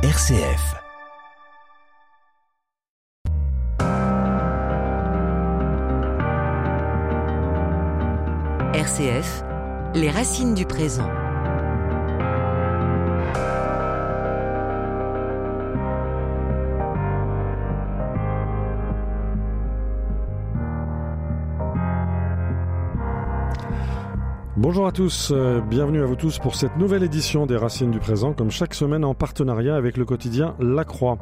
RCF. RCF, les racines du présent. Bonjour à tous, euh, bienvenue à vous tous pour cette nouvelle édition des Racines du Présent, comme chaque semaine en partenariat avec le quotidien La Croix.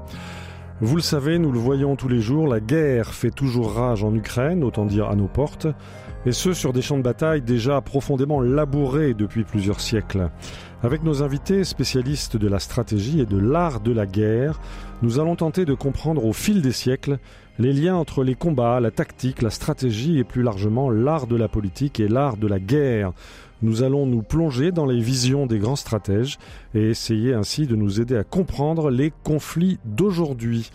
Vous le savez, nous le voyons tous les jours, la guerre fait toujours rage en Ukraine, autant dire à nos portes, et ce sur des champs de bataille déjà profondément labourés depuis plusieurs siècles. Avec nos invités spécialistes de la stratégie et de l'art de la guerre, nous allons tenter de comprendre au fil des siècles les liens entre les combats, la tactique, la stratégie et plus largement l'art de la politique et l'art de la guerre. Nous allons nous plonger dans les visions des grands stratèges et essayer ainsi de nous aider à comprendre les conflits d'aujourd'hui.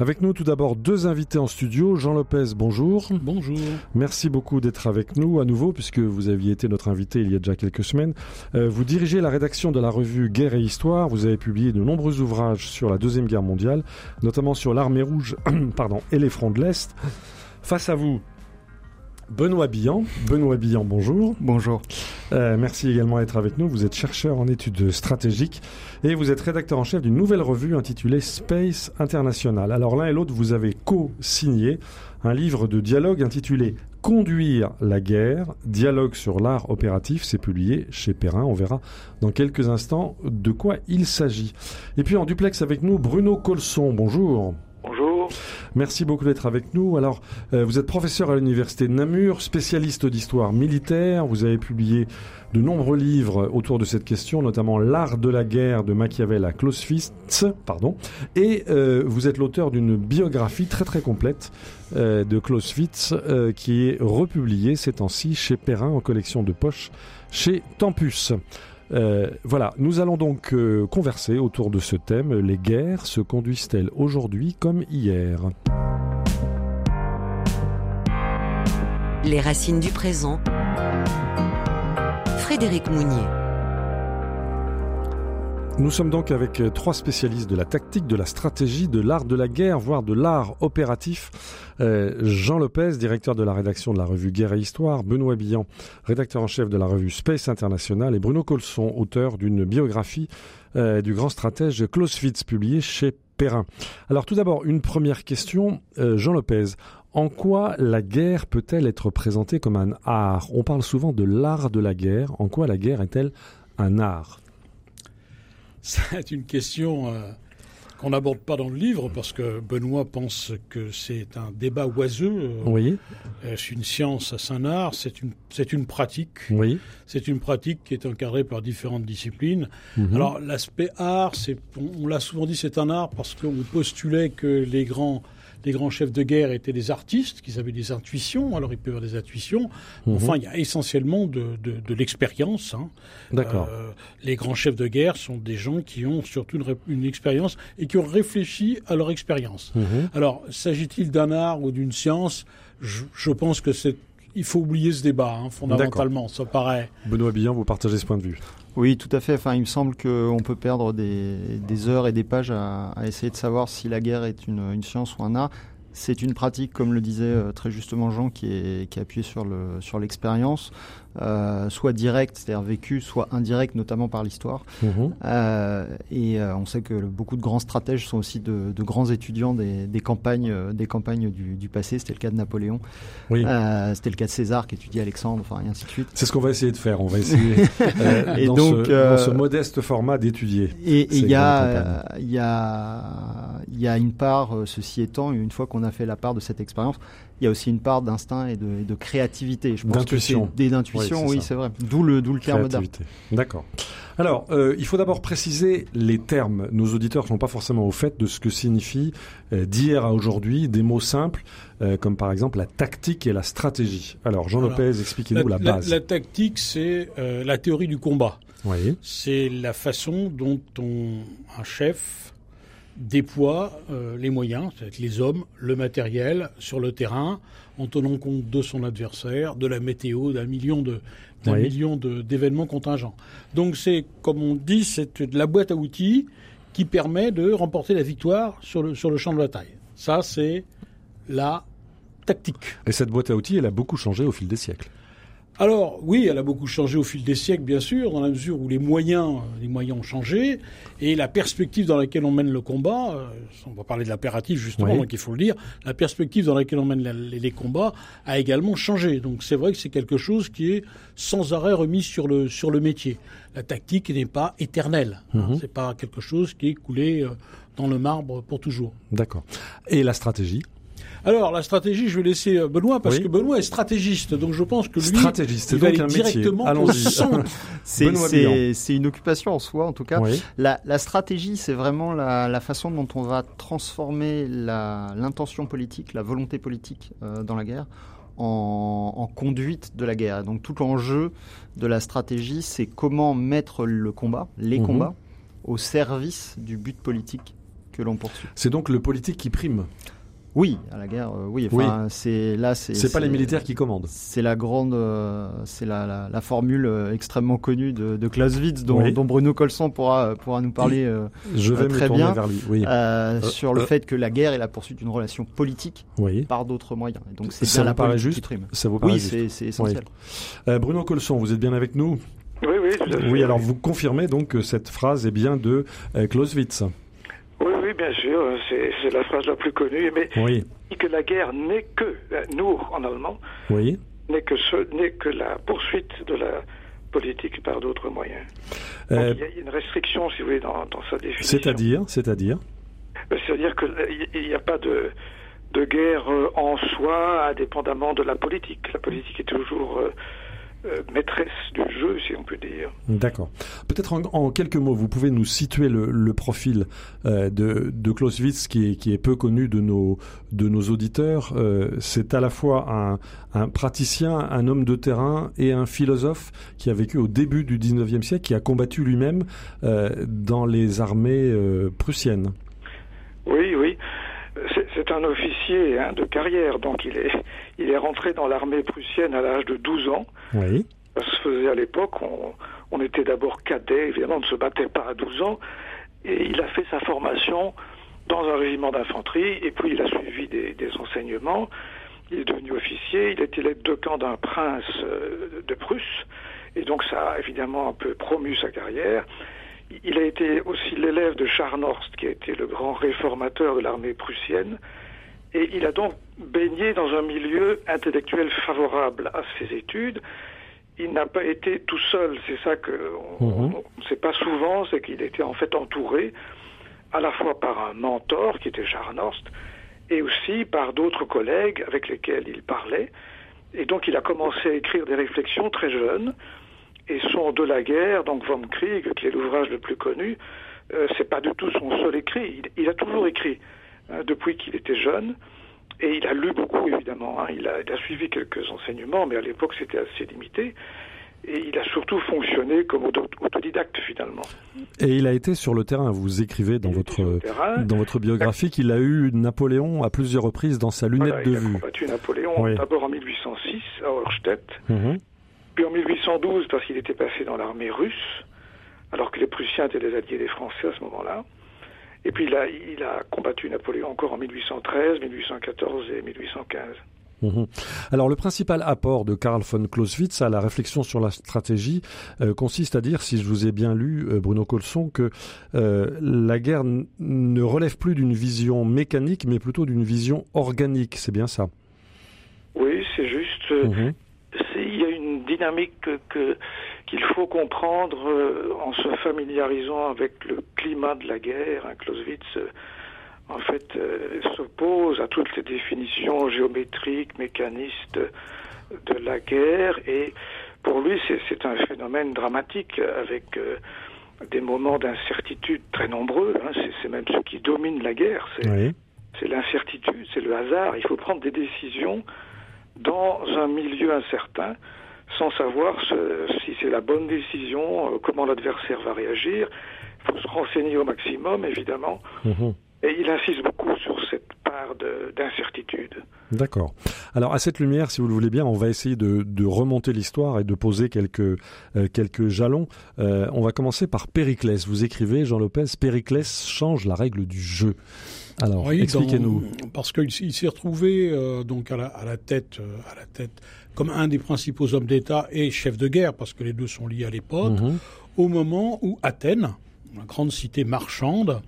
Avec nous tout d'abord deux invités en studio. Jean Lopez, bonjour. Bonjour. Merci beaucoup d'être avec nous à nouveau puisque vous aviez été notre invité il y a déjà quelques semaines. Euh, vous dirigez la rédaction de la revue Guerre et Histoire. Vous avez publié de nombreux ouvrages sur la Deuxième Guerre mondiale, notamment sur l'armée rouge pardon, et les fronts de l'Est. Face à vous, Benoît Billan. Benoît Billan, bonjour. Bonjour. Euh, merci également d'être avec nous. Vous êtes chercheur en études stratégiques et vous êtes rédacteur en chef d'une nouvelle revue intitulée Space International. Alors l'un et l'autre, vous avez co-signé un livre de dialogue intitulé Conduire la guerre, dialogue sur l'art opératif, c'est publié chez Perrin. On verra dans quelques instants de quoi il s'agit. Et puis en duplex avec nous, Bruno Colson. Bonjour. Bonjour. Merci beaucoup d'être avec nous. Alors, euh, vous êtes professeur à l'université de Namur, spécialiste d'histoire militaire. Vous avez publié de nombreux livres autour de cette question, notamment L'art de la guerre de Machiavel à Clausewitz, pardon. Et euh, vous êtes l'auteur d'une biographie très très complète euh, de Clausewitz euh, qui est republiée ces temps-ci chez Perrin en collection de poche chez Tempus. Euh, voilà, nous allons donc euh, converser autour de ce thème. Les guerres se conduisent-elles aujourd'hui comme hier? Les racines du présent. Frédéric Mounier. Nous sommes donc avec euh, trois spécialistes de la tactique, de la stratégie, de l'art de la guerre, voire de l'art opératif. Euh, Jean Lopez, directeur de la rédaction de la revue Guerre et Histoire, Benoît Billan, rédacteur en chef de la revue Space International, et Bruno Colson, auteur d'une biographie euh, du grand stratège Clausewitz, publiée chez Perrin. Alors tout d'abord, une première question, Jean Lopez. En quoi la guerre peut-elle être présentée comme un art? On parle souvent de l'art de la guerre. En quoi la guerre est-elle un art? C'est une question euh, qu'on n'aborde pas dans le livre parce que Benoît pense que c'est un débat oiseux. Euh, Oui, Est-ce une science, un art C'est une, c'est une pratique. oui. C'est une pratique qui est encadrée par différentes disciplines. Mhm. Alors l'aspect art, c'est, on, on l'a souvent dit, c'est un art parce qu'on postulait que les grands, les grands chefs de guerre étaient des artistes, qu'ils avaient des intuitions. Alors ils peuvent avoir des intuitions. Mhm. Enfin, il y a essentiellement de, de, de l'expérience. Hein. D'accord. Euh, les grands chefs de guerre sont des gens qui ont surtout une, expérience et qui ont réfléchi à leur expérience. Mhm. Alors, s'agit-il d'un art ou d'une science? Je, je pense que c'est il faut oublier ce débat, hein, fondamentalement. Ça paraît. Benoît Billan, vous partagez ce point de vue. Oui, tout à fait. Enfin, il me semble qu'on peut perdre des, heures et des pages à, essayer de savoir si la guerre est une, science ou un art. C'est une pratique, comme le disait euh, très justement Jean, qui est, qui est appuyée sur le sur l'expérience, euh, soit directe, c'est-à-dire vécue, soit indirecte, notamment par l'histoire. Mhm. Euh, et euh, on sait que beaucoup de grands stratèges sont aussi de, de grands étudiants des, des campagnes, euh, des campagnes du, du passé. C'était le cas de Napoléon. Oui. Euh, C'était le cas de César qui étudiait Alexandre, enfin et ainsi de suite. C'est ce qu'on va essayer de faire. On va essayer, Et dans, donc, ce, dans ce modeste format, d'étudier. Et il y, a, il y, a, il y a une part, ceci étant, une fois qu'on a fait la part de cette expérience, il y a aussi une part d'instinct et de, et de créativité. Je pense que D'intuition. Oui, c'est oui, vrai. D'où le, d'où le terme d'art. Créativité. D'accord. Alors, euh, il faut d'abord préciser les termes. Nos auditeurs ne sont pas forcément au fait de ce que signifie euh, d'hier à aujourd'hui des mots simples, euh, comme par exemple la tactique et la stratégie. Alors, Jean Alors, Lopez, expliquez-nous la, la, base. la tactique, c'est euh, la théorie du combat. Oui. C'est la façon dont on, un chef déploie euh, les moyens, c'est-à-dire les hommes, le matériel sur le terrain, en tenant compte de son adversaire, de la météo, d'un million de d'un Oui. million de- d'événements contingents. Donc c'est, comme on dit, c'est de la boîte à outils qui permet de remporter la victoire sur le, sur le champ de bataille. Ça, c'est la tactique. Et cette boîte à outils, elle a beaucoup changé au fil des siècles. Alors oui, elle a beaucoup changé au fil des siècles, bien sûr, dans la mesure où les moyens, les moyens ont changé et la perspective dans laquelle on mène le combat. euh, on va parler de l'impératif justement, Oui. donc il faut le dire. La perspective dans laquelle on mène la- les, les combats a également changé. Donc c'est vrai que c'est quelque chose qui est sans arrêt remis sur le sur le métier. La tactique n'est pas éternelle. hein. Mhm. c'est pas quelque chose qui est coulé euh, dans le marbre pour toujours. D'accord. Et la stratégie? Alors la stratégie, je vais laisser euh, Benoît parce Oui. que Benoît est stratégiste, donc je pense que lui, Stratégiste, c'est il va donc aller un métier. directement au Allons-y. centre C'est une occupation en soi, en tout cas. Oui. La, la stratégie, c'est vraiment la, la façon dont on va transformer la- l'intention politique, la volonté politique euh, dans la guerre en, en conduite de la guerre. Donc tout l'enjeu de la stratégie, c'est comment mettre le combat, les Mhm. combats, au service du but politique que l'on poursuit. C'est donc le politique qui prime. Oui, à la guerre, euh, oui. Enfin, c'est là, c'est. C'est pas les militaires qui commandent. C'est la grande, euh, c'est la, la, la formule euh, extrêmement connue de, de Clausewitz, dont, Oui. dont Bruno Colson pourra, pourra nous parler euh, Je vais me très bien. vers lui. Oui. euh, sur le euh. fait que la guerre est la poursuite d'une relation politique oui. par d'autres moyens. Et donc c'est Ça bien vous la paraît politique juste qui prime. Ça vous paraît Oui, juste c'est c'est essentiel. Euh, Bruno Colson, vous êtes bien avec nous Oui, oui. Oui, alors vous confirmez donc que cette phrase est bien de euh, Clausewitz. Oui, oui, bien sûr, c'est la phrase la plus connue, mais Oui. dit que la guerre n'est que, euh, nous en allemand, Oui. n'est que, ce- n'est que la poursuite de la politique par d'autres moyens. Donc, Euh, il y a une restriction, si vous voulez, dans, dans sa définition. c'est-à-dire, c'est-à-dire. Euh, C'est-à-dire qu'il n'y a pas de, de guerre en soi, indépendamment de la politique. La politique est toujours euh, euh, maîtresse du jeu, si on peut dire. D'accord. Peut-être en, en quelques mots, vous pouvez nous situer le, le profil euh, de, de Clausewitz qui est, qui est peu connu de nos, de nos auditeurs. Euh, c'est à la fois un, un praticien, un homme de terrain et un philosophe qui a vécu au début du 19e siècle, qui a combattu lui-même euh, dans les armées euh, prussiennes. Oui, oui. C'est c'est un officier hein, de carrière, donc il est, il est rentré dans l'armée prussienne à l'âge de 12 ans. Oui. Ça se faisait à l'époque, on, on était d'abord cadet, évidemment, on ne se battait pas à 12 ans, et il a fait sa formation dans un régiment d'infanterie, et puis il a suivi des, des enseignements, il est devenu officier, il était l'aide de camp d'un prince euh, de Prusse, et donc ça a évidemment un peu promu sa carrière. Il a été aussi l'élève de Scharnhorst, qui a été le grand réformateur de l'armée prussienne, et il a donc baigné dans un milieu intellectuel favorable à ses études. Il n'a pas été tout seul, c'est ça que on Mhm. ne sait pas souvent, c'est qu'il était en fait entouré à la fois par un mentor qui était Scharnhorst et aussi par d'autres collègues avec lesquels il parlait. Et donc il a commencé à écrire des réflexions très jeunes. Et son De la guerre, donc Vom Krieg, qui est l'ouvrage le plus connu, euh, c'est pas du tout son seul écrit. Il, il a toujours écrit hein, depuis qu'il était jeune. Et il a lu beaucoup, évidemment. hein. Il, a, il a suivi quelques enseignements, mais à l'époque, c'était assez limité. Et il a surtout fonctionné comme auto- autodidacte, finalement. Et il a été sur le terrain. Vous écrivez dans Il votre terrain. dans votre biographie qu'il a eu Napoléon à plusieurs reprises dans sa lunette Voilà, de il a vue. combattu Napoléon Oui. d'abord en 1806 à Auerstedt, Mhm. Puis en 1812 parce qu'il était passé dans l'armée russe, alors que les Prussiens étaient les alliés des Français à ce moment-là. Et puis il a, il a combattu Napoléon encore en 1813, 1814 et 1815. Mhm. Alors le principal apport de Karl von Clausewitz à la réflexion sur la stratégie euh, consiste à dire, si je vous ai bien lu, euh, Bruno Colson, que euh, la guerre ne relève plus d'une vision mécanique, mais plutôt d'une vision organique. C'est bien ça? Oui, c'est juste. Mhm. c'est- il y a une dynamique que- que- qu'il faut comprendre euh, en se familiarisant avec le climat de la guerre. hein. Clausewitz, euh, en fait, euh, s'oppose à toutes les définitions géométriques, mécanistes de la guerre, et pour lui, c'est un phénomène dramatique avec des moments d'incertitude très nombreux. hein. C'est même ce qui domine la guerre. C'est Oui. c'est l'incertitude, c'est le hasard. Il faut prendre des décisions dans un milieu incertain, sans savoir ce- si c'est la bonne décision, euh, comment l'adversaire va réagir. Il faut se renseigner au maximum, évidemment. Mhm. Et il insiste beaucoup sur cette part de- d'incertitude. D'accord. Alors à cette lumière, si vous le voulez bien, on va essayer de, de remonter l'histoire et de poser quelques, euh, quelques jalons. Euh, on va commencer par Périclès. Vous écrivez, Jean Lopez, Périclès change la règle du jeu. Alors, Oui, expliquez-nous. Parce qu'il s'est retrouvé euh, donc à la, à la tête, euh, à la tête, comme un des principaux hommes d'État et chef de guerre, parce que les deux sont liés à l'époque, Mhm. au moment où Athènes, la grande cité marchande,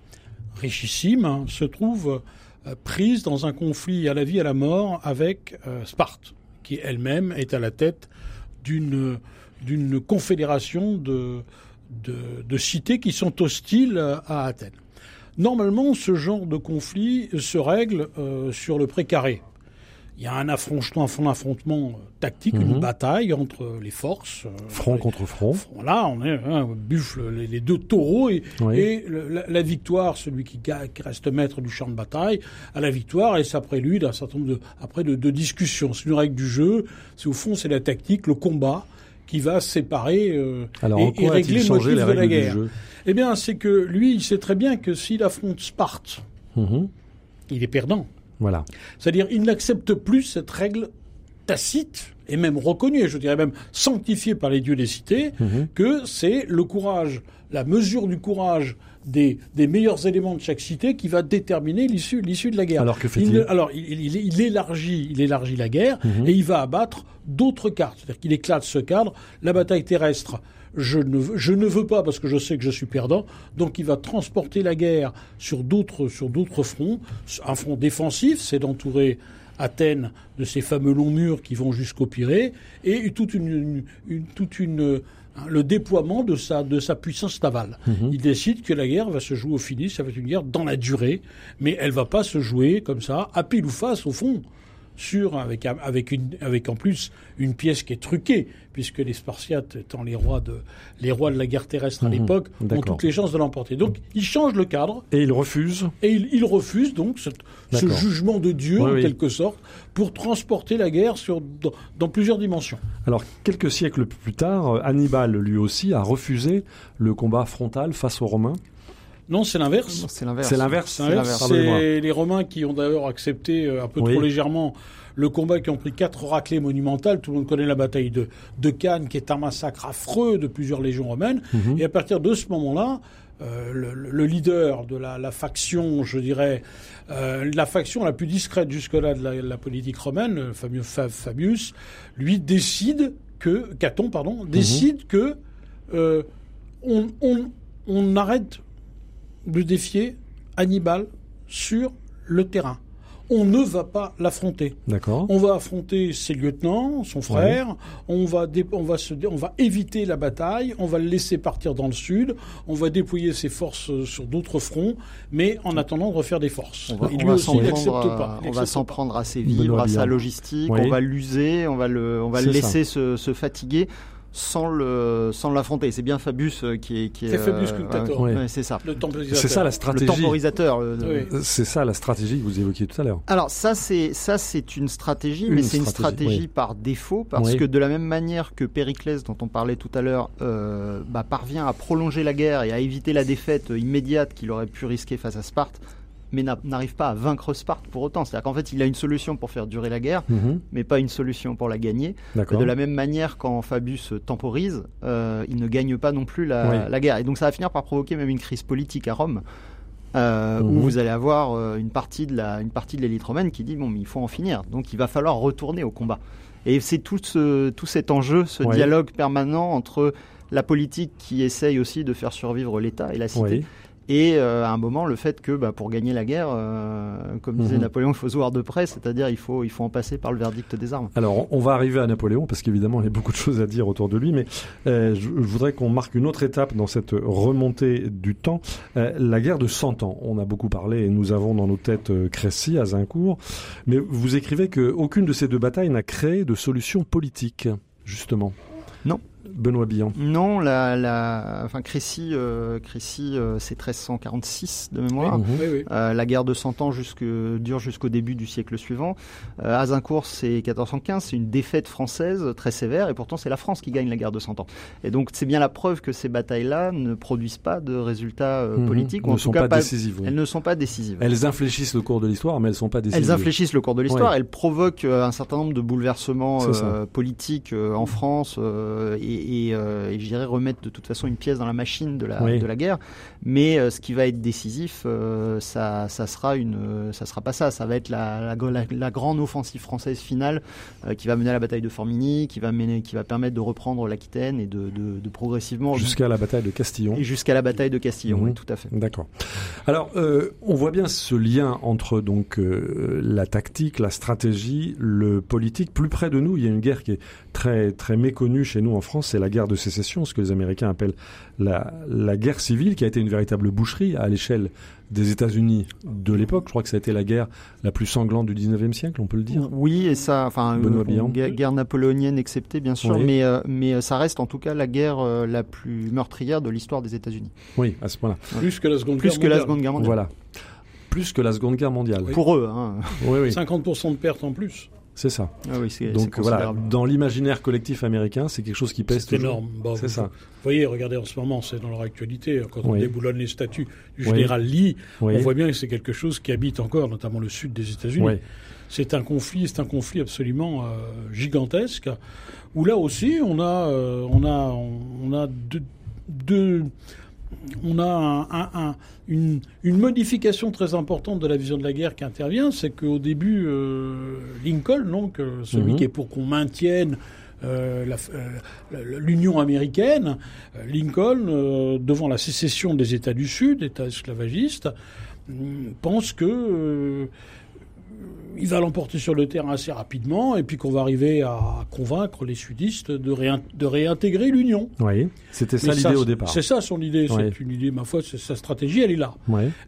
richissime, hein, se trouve euh, prise dans un conflit à la vie et à la mort avec Sparte, qui elle-même est à la tête d'une d'une confédération de, de, de cités qui sont hostiles à Athènes. Normalement, ce genre de conflit se règle euh, sur le précaré. Il y a un affrontement, un affrontement euh, tactique, Mhm. une bataille entre les forces. euh, Front contre front. Là, on est un buffle, les, les deux taureaux et, Oui. et le- la, la victoire, celui qui, reste maître du champ de bataille, à la victoire et ça prélude à un certain nombre de, après de, de discussions. C'est une règle du jeu. C'est au fond, c'est la tactique, le combat qui va séparer euh, Alors, et, régler le motif de la guerre. Eh bien, c'est que lui, il sait très bien que s'il affronte Sparte, Mhm. il est perdant. Voilà. C'est-à-dire, il n'accepte plus cette règle tacite et même reconnue, et je dirais même sanctifiée par les dieux des cités, Mhm. que c'est le courage, la mesure du courage des, des meilleurs éléments de chaque cité qui va déterminer l'issue, l'issue de la guerre. Alors, que fait-il il, Alors, il, il- il élargit, il élargit la guerre Mhm. et il va abattre d'autres cartes. C'est-à-dire qu'il éclate ce cadre, la bataille terrestre. Je ne, veux, je ne veux pas parce que je sais que je suis perdant, donc il va transporter la guerre sur d'autres sur d'autres fronts. Un front défensif, c'est d'entourer Athènes de ces fameux longs murs qui vont jusqu'au Pirée et toute une, une- une- toute une hein, le déploiement de sa de sa puissance navale. Mhm. Il décide que la guerre va se jouer au finish, ça va être une guerre dans la durée, mais elle va pas se jouer comme ça à pile ou face au fond sur avec avec une avec en plus une pièce qui est truquée puisque les Spartiates étant les rois de les rois de la guerre terrestre à Mhm. l'époque ont toutes les chances de l'emporter. Donc il change le cadre Et il refuse. et il, il refuse donc ce, jugement de Dieu Oui, en oui. quelque sorte pour transporter la guerre sur dans, dans plusieurs dimensions. Alors, quelques siècles plus tard, Hannibal, lui aussi, a refusé le combat frontal face aux Romains. Non, c'est l'inverse. C'est l'inverse. C'est l'inverse. C'est les Romains qui ont d'ailleurs accepté euh, un peu Oui. trop légèrement le combat, qui ont pris quatre raclées monumentales. Tout le monde connaît la bataille de, de Cannes, qui est un massacre affreux de plusieurs légions romaines. Mhm. Et à partir de ce moment-là, euh, le, le leader de la, la faction, je dirais, euh, la faction la plus discrète jusque-là de la, la politique romaine, le fameux Fa- Fabius, lui décide que, Caton, pardon, décide que euh, on, on, on arrête de défier Hannibal sur le terrain. On ne va pas l'affronter. D'accord. On va affronter ses lieutenants, son frère. On va on va se dé- on va éviter la bataille. On va le laisser partir dans le sud. On va déployer ses forces euh, sur d'autres fronts, mais en attendant de refaire des forces. On va, Et on lui aussi, s'en il n'accepte prendre, pas. à- Il on va s'en prendre à ses vivres, à sa logistique, Oui. on va l'user, on va le, on va le laisser se, se fatiguer sans le, sans l'affronter. C'est bien Fabius euh, qui est, qui est. C'est Fabius euh, Cunctator. ouais, Ouais. ouais, c'est ça. Le temporisateur. C'est ça la Le stratégie. temporisateur. le- Oui. C'est ça la stratégie que vous évoquiez tout à l'heure. Alors ça c'est ça c'est une stratégie, Une mais c'est une stratégie, stratégie oui. par défaut parce Oui. que de la même manière que Périclès dont on parlait tout à l'heure euh, bah, parvient à prolonger la guerre et à éviter la défaite immédiate qu'il aurait pu risquer face à Sparte, mais n'a- n'arrive pas à vaincre Sparte pour autant. C'est-à-dire qu'en fait il a une solution pour faire durer la guerre, Mhm. mais pas une solution pour la gagner. De la même manière, quand Fabius temporise, euh, il ne gagne pas non plus la, Oui. la guerre. Et donc ça va finir par provoquer même une crise politique à Rome, euh, Mhm. où vous allez avoir euh, une partie de la, une partie de l'élite romaine qui dit bon, mais il faut en finir. Donc il va falloir retourner au combat. Et c'est tout, ce, tout cet enjeu, ce Oui. dialogue permanent entre la politique qui essaye aussi de faire survivre l'État et la cité, Oui. Et euh, à un moment le fait que bah, pour gagner la guerre, euh, comme disait Mhm. Napoléon, il faut se voir de près, c'est-à-dire il faut, il faut en passer par le verdict des armes. Alors, on va arriver à Napoléon parce qu'évidemment, il y a beaucoup de choses à dire autour de lui, mais euh, je, je voudrais qu'on marque une autre étape dans cette remontée du temps, la guerre de Cent Ans. On a beaucoup parlé et nous avons dans nos têtes Crécy, Azincourt, mais vous écrivez que aucune de ces deux batailles n'a créé de solution politique, justement. Non. Benoît Billon Non, la, la, enfin Crécy, euh, Crécy euh, c'est 1346 de mémoire. Oui, oui, oui. Euh, la guerre de Cent Ans jusque, dure jusqu'au début du siècle suivant. Euh, Azincourt, c'est 1415, c'est une défaite française très sévère, et pourtant c'est la France qui gagne la guerre de Cent Ans. Et donc c'est bien la preuve que ces batailles-là ne produisent pas de résultats euh, politiques, ou ne en sont tout cas pas décisives. oui. elles ne sont pas décisives. Elles infléchissent le cours de l'histoire, mais elles ne sont pas décisives. Elles infléchissent le cours de l'histoire, Ouais. elles provoquent euh, un certain nombre de bouleversements euh, politiques euh, en France euh, et, et, euh, et je dirais remettre de toute façon une pièce dans la machine de la, Oui. de la guerre. Mais euh, ce qui va être décisif, euh, ça, ça sera une, euh, ça sera pas ça. Ça va être la, la, grande offensive française finale qui va mener à la bataille de Formigny, qui va mener, qui va permettre de reprendre l'Aquitaine et de, de, de progressivement Jusqu'à la bataille de Castillon. et jusqu'à la bataille de Castillon. Mhm. Oui, tout à fait. D'accord. Alors, on voit bien ce lien entre donc la tactique, la stratégie, le politique. Plus près de nous, il y a une guerre qui est très très méconnue chez nous en France, c'est la guerre de sécession, ce que les Américains appellent la, la guerre civile, qui a été une véritable boucherie à l'échelle des États-Unis de l'époque. Je crois que ça a été la guerre la plus sanglante du 19e siècle, on peut le dire. Oui, et ça, enfin, Benoît euh, Billon. guerre, guerre napoléonienne exceptée, bien sûr, Oui. mais, euh, mais euh, ça reste en tout cas la guerre euh, la plus meurtrière de l'histoire des États-Unis. Oui, à ce point-là. Plus que la Seconde Plus Guerre que la mondiale. Seconde Guerre mondiale. Voilà. Plus que la Seconde Guerre mondiale. Oui. Pour eux, hein. Oui, oui, 50% de pertes en plus. C'est ça. Ah oui, Donc voilà, dans l'imaginaire collectif américain, c'est quelque chose qui pèse C'est toujours. énorme. Bon, C'est vous, ça. vous voyez, regardez en ce moment, c'est dans leur actualité, quand on Oui. déboulonne les statuts du Oui. général Lee, Oui. on voit bien que c'est quelque chose qui habite encore, notamment le sud des États-Unis. Oui. C'est un conflit, c'est un conflit absolument euh, gigantesque, où là aussi on a, euh, on a, on a deux, deux- on a un- un- un- une, une modification très importante de la vision de la guerre qui intervient, c'est qu'au début, euh, Lincoln, donc euh, celui Mhm. qui est pour qu'on maintienne euh, l'Union américaine, Lincoln, devant la sécession des États du Sud, États esclavagistes, hum, pense que il va l'emporter sur le terrain assez rapidement et puis qu'on va arriver à convaincre les sudistes de, réin- de réintégrer l'Union. Oui, c'était ça l'idée au départ. C'est ça son idée, c'est une idée, ma foi, c'est- sa stratégie, elle est là.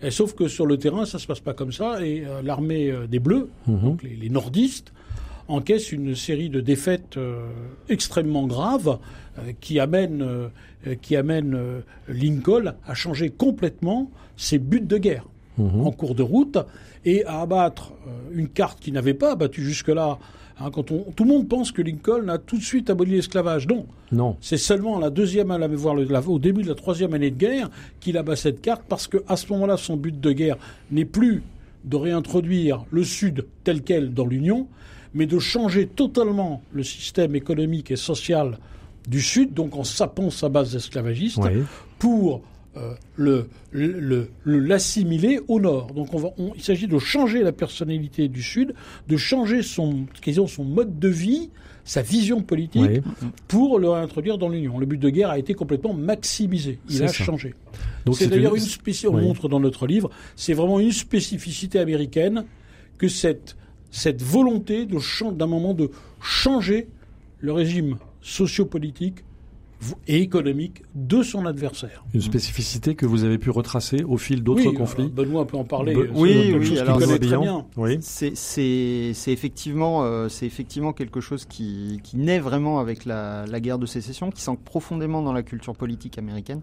Et sauf que sur le terrain, ça se passe pas comme ça et euh, l'armée euh, des Bleus, Mhm. donc les, les nordistes, encaisse une série de défaites euh, extrêmement graves qui amènent, qui amènent euh, Lincoln à changer complètement ses buts de guerre Mhm. en cours de route et à abattre euh, une carte qu'il n'avait pas abattue jusque-là. Hein, quand on, tout le monde pense que Lincoln a tout de suite aboli l'esclavage. Non, Non. c'est seulement la deuxième, à la- voire le- la- au début de la troisième année de guerre qu'il abat cette carte parce que à ce moment-là, son but de guerre n'est plus de réintroduire le Sud tel quel dans l'Union, mais de changer totalement le système économique et social du Sud, donc en sapant sa base esclavagiste, Oui. pour euh, le le- le- l'assimiler au Nord. Donc on va, on- il s'agit de changer la personnalité du Sud, de changer son, disons, son mode de vie, sa vision politique, Oui. pour le réintroduire dans l'Union. Le but de guerre a été complètement maximisé. Il a ça. changé. C'est d'ailleurs une, une- spéci- on Oui. montre dans notre livre, c'est vraiment une spécificité américaine que cette, cette volonté d'un moment de changer le régime sociopolitique et économique de son adversaire. une spécificité que vous avez pu retracer au fil d'autres oui, conflits. euh, Benoît peut en parler. Be- c'est oui, oui, alors. Oui. C'est c'est- c'est effectivement, euh, c'est effectivement quelque chose qui, qui naît vraiment avec la, la guerre de sécession, qui s'ancre profondément dans la culture politique américaine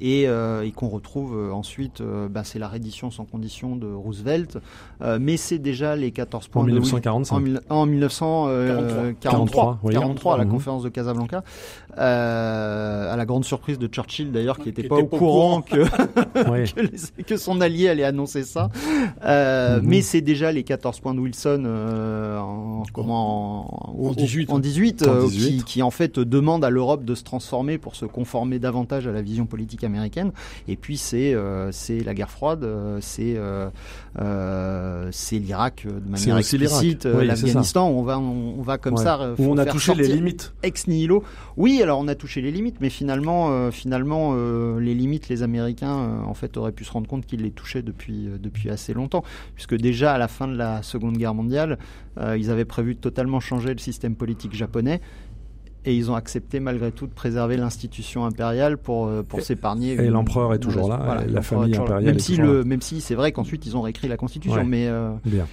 et, euh, et qu'on retrouve euh, ensuite, euh, bah, c'est la reddition sans condition de Roosevelt, euh, mais c'est déjà les 14 points En de Wil- 1945. en, mille- en 1943, 43, oui. 43 à la Mhm. conférence de Casablanca, euh, à la grande surprise de Churchill d'ailleurs, qui n'était était pas au courant que que, les- que son allié allait annoncer ça. Euh, Mhm. Mais c'est déjà les 14 points de Wilson euh, en, comment, en, En 18. en 18, En euh, 18. Qui, qui en fait demande à l'Europe de se transformer pour se conformer davantage à la vision politique américaine. Et puis c'est euh, c'est la guerre froide, c'est euh, euh, c'est l'Irak de manière explicite, Oui, l'Afghanistan. On va on, on va comme Ouais. ça Où on a touché les limites. ex nihilo. Oui, alors on a touché les limites, mais finalement, euh, euh, les limites, les Américains, euh, en fait, auraient pu se rendre compte qu'ils les touchaient depuis depuis assez longtemps, puisque déjà à la fin de la Seconde Guerre mondiale, ils avaient prévu de totalement changer le système politique japonais. Et ils ont accepté malgré tout de préserver l'institution impériale pour, euh, pour s'épargner. Et l'empereur est toujours là, la famille impériale même est si le, là. Même si c'est vrai qu'ensuite ils ont réécrit la constitution, Ouais. mais euh, Bien.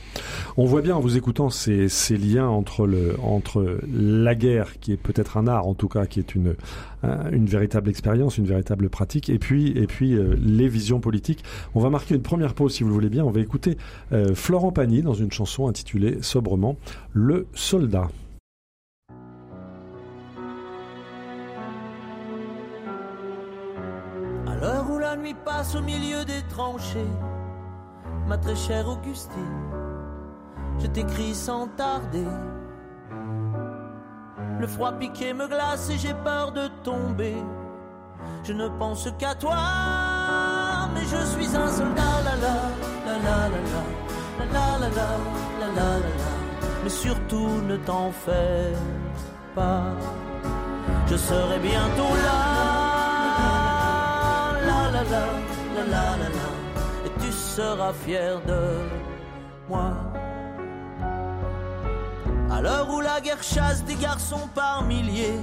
On voit bien en vous écoutant ces, ces liens entre, le, entre la guerre, qui est peut-être un art en tout cas, qui est une, un- une véritable expérience, une véritable pratique, et puis, et puis euh, les visions politiques. On va marquer une première pause si vous le voulez bien. On va écouter euh, Florent Pagny dans une chanson intitulée sobrement Le soldat. La nuit passe au milieu des tranchées, ma très chère Augustine, je t'écris sans tarder. Le froid piqué me glace et j'ai peur de tomber. Je ne pense qu'à toi, mais je suis un soldat, la la, la la la la. Mais surtout ne t'en fais pas, je serai bientôt là, la la la, la la la la, et tu seras fier de moi. À l'heure où la guerre chasse des garçons par milliers,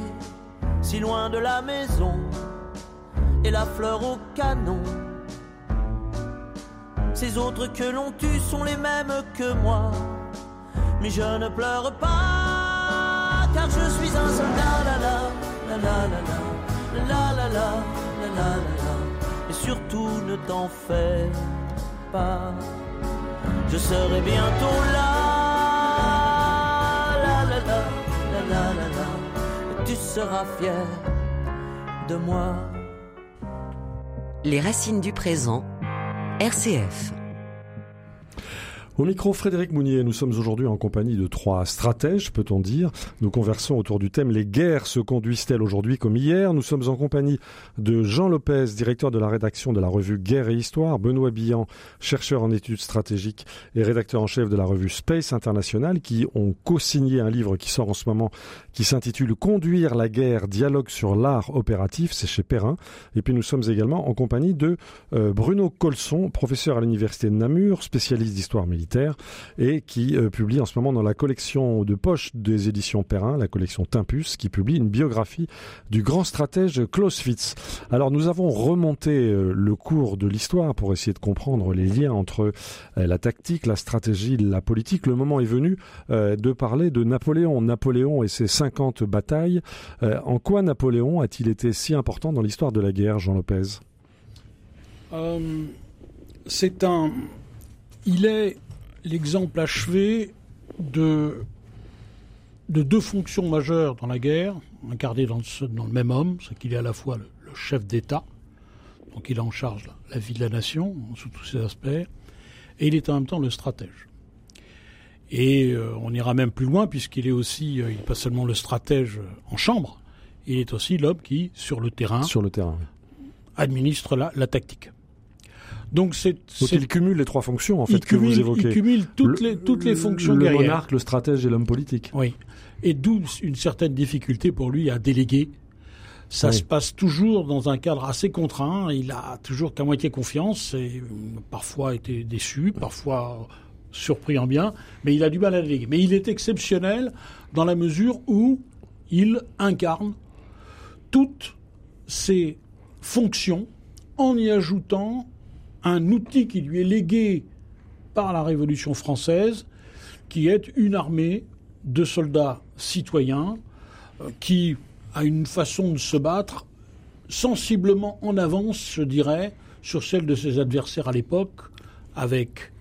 si loin de la maison, et la fleur au canon. Ces autres que l'on tue sont les mêmes que moi, mais je ne pleure pas, car je suis un soldat, la la, la la la surtout ne t'en fais pas, je serai bientôt là, la tu seras fier de moi. Les racines du présent. RCF. Au micro, Frédéric Mounier, nous sommes aujourd'hui en compagnie de trois stratèges, peut-on dire. Nous conversons autour du thème Les guerres se conduisent-elles aujourd'hui comme hier? Nous sommes en compagnie de Jean Lopez, directeur de la rédaction de la revue Guerre et Histoire, Benoît Billan, chercheur en études stratégiques et rédacteur en chef de la revue Space International, qui ont co-signé un livre qui sort en ce moment, qui s'intitule Conduire la guerre, dialogue sur l'art opératif, c'est chez Perrin. Et puis nous sommes également en compagnie de euh, Bruno Colson, professeur à l'université de Namur, spécialiste d'histoire militaire et qui euh, publie en ce moment dans la collection de poche des éditions Perrin, la collection Timpus, qui publie une biographie du grand stratège Clausewitz. Alors nous avons remonté euh, le cours de l'histoire pour essayer de comprendre les liens entre la tactique, la stratégie, la politique. Le moment est venu de parler de Napoléon. Napoléon et ses 50 batailles. Euh, en quoi Napoléon a-t-il été si important dans l'histoire de la guerre, Jean Lopez? Euh, c'est un. Il est l'exemple achevé de, de deux fonctions majeures dans la guerre, incarnées dans le, même homme, c'est qu'il est à la fois le, chef d'État, donc il a en charge la vie de la nation, sous tous ses aspects, et il est en même temps le stratège. Et euh, on ira même plus loin, puisqu'il est aussi, euh, il n'est pas seulement le stratège en chambre, il est aussi l'homme qui, sur le terrain, sur le terrain administre la, la tactique. Donc c'est il cumule les trois fonctions en fait il que cumule, vous évoquez. il cumule toutes Le- les toutes les fonctions le guerrières. monarque, le stratège et l'homme politique. Oui. Et d'où une certaine difficulté pour lui à déléguer. Ça Oui. se passe toujours dans un cadre assez contraint. Il a toujours qu'à moitié confiance et euh, parfois été déçu, parfois surpris en bien, mais il a du mal à déléguer. Mais il est exceptionnel dans la mesure où il incarne toutes ces fonctions en y ajoutant un outil qui lui est légué par la Révolution française, qui est une armée de soldats citoyens euh, qui a une façon de se battre sensiblement en avance, je dirais, sur celle de ses adversaires à l'époque, avec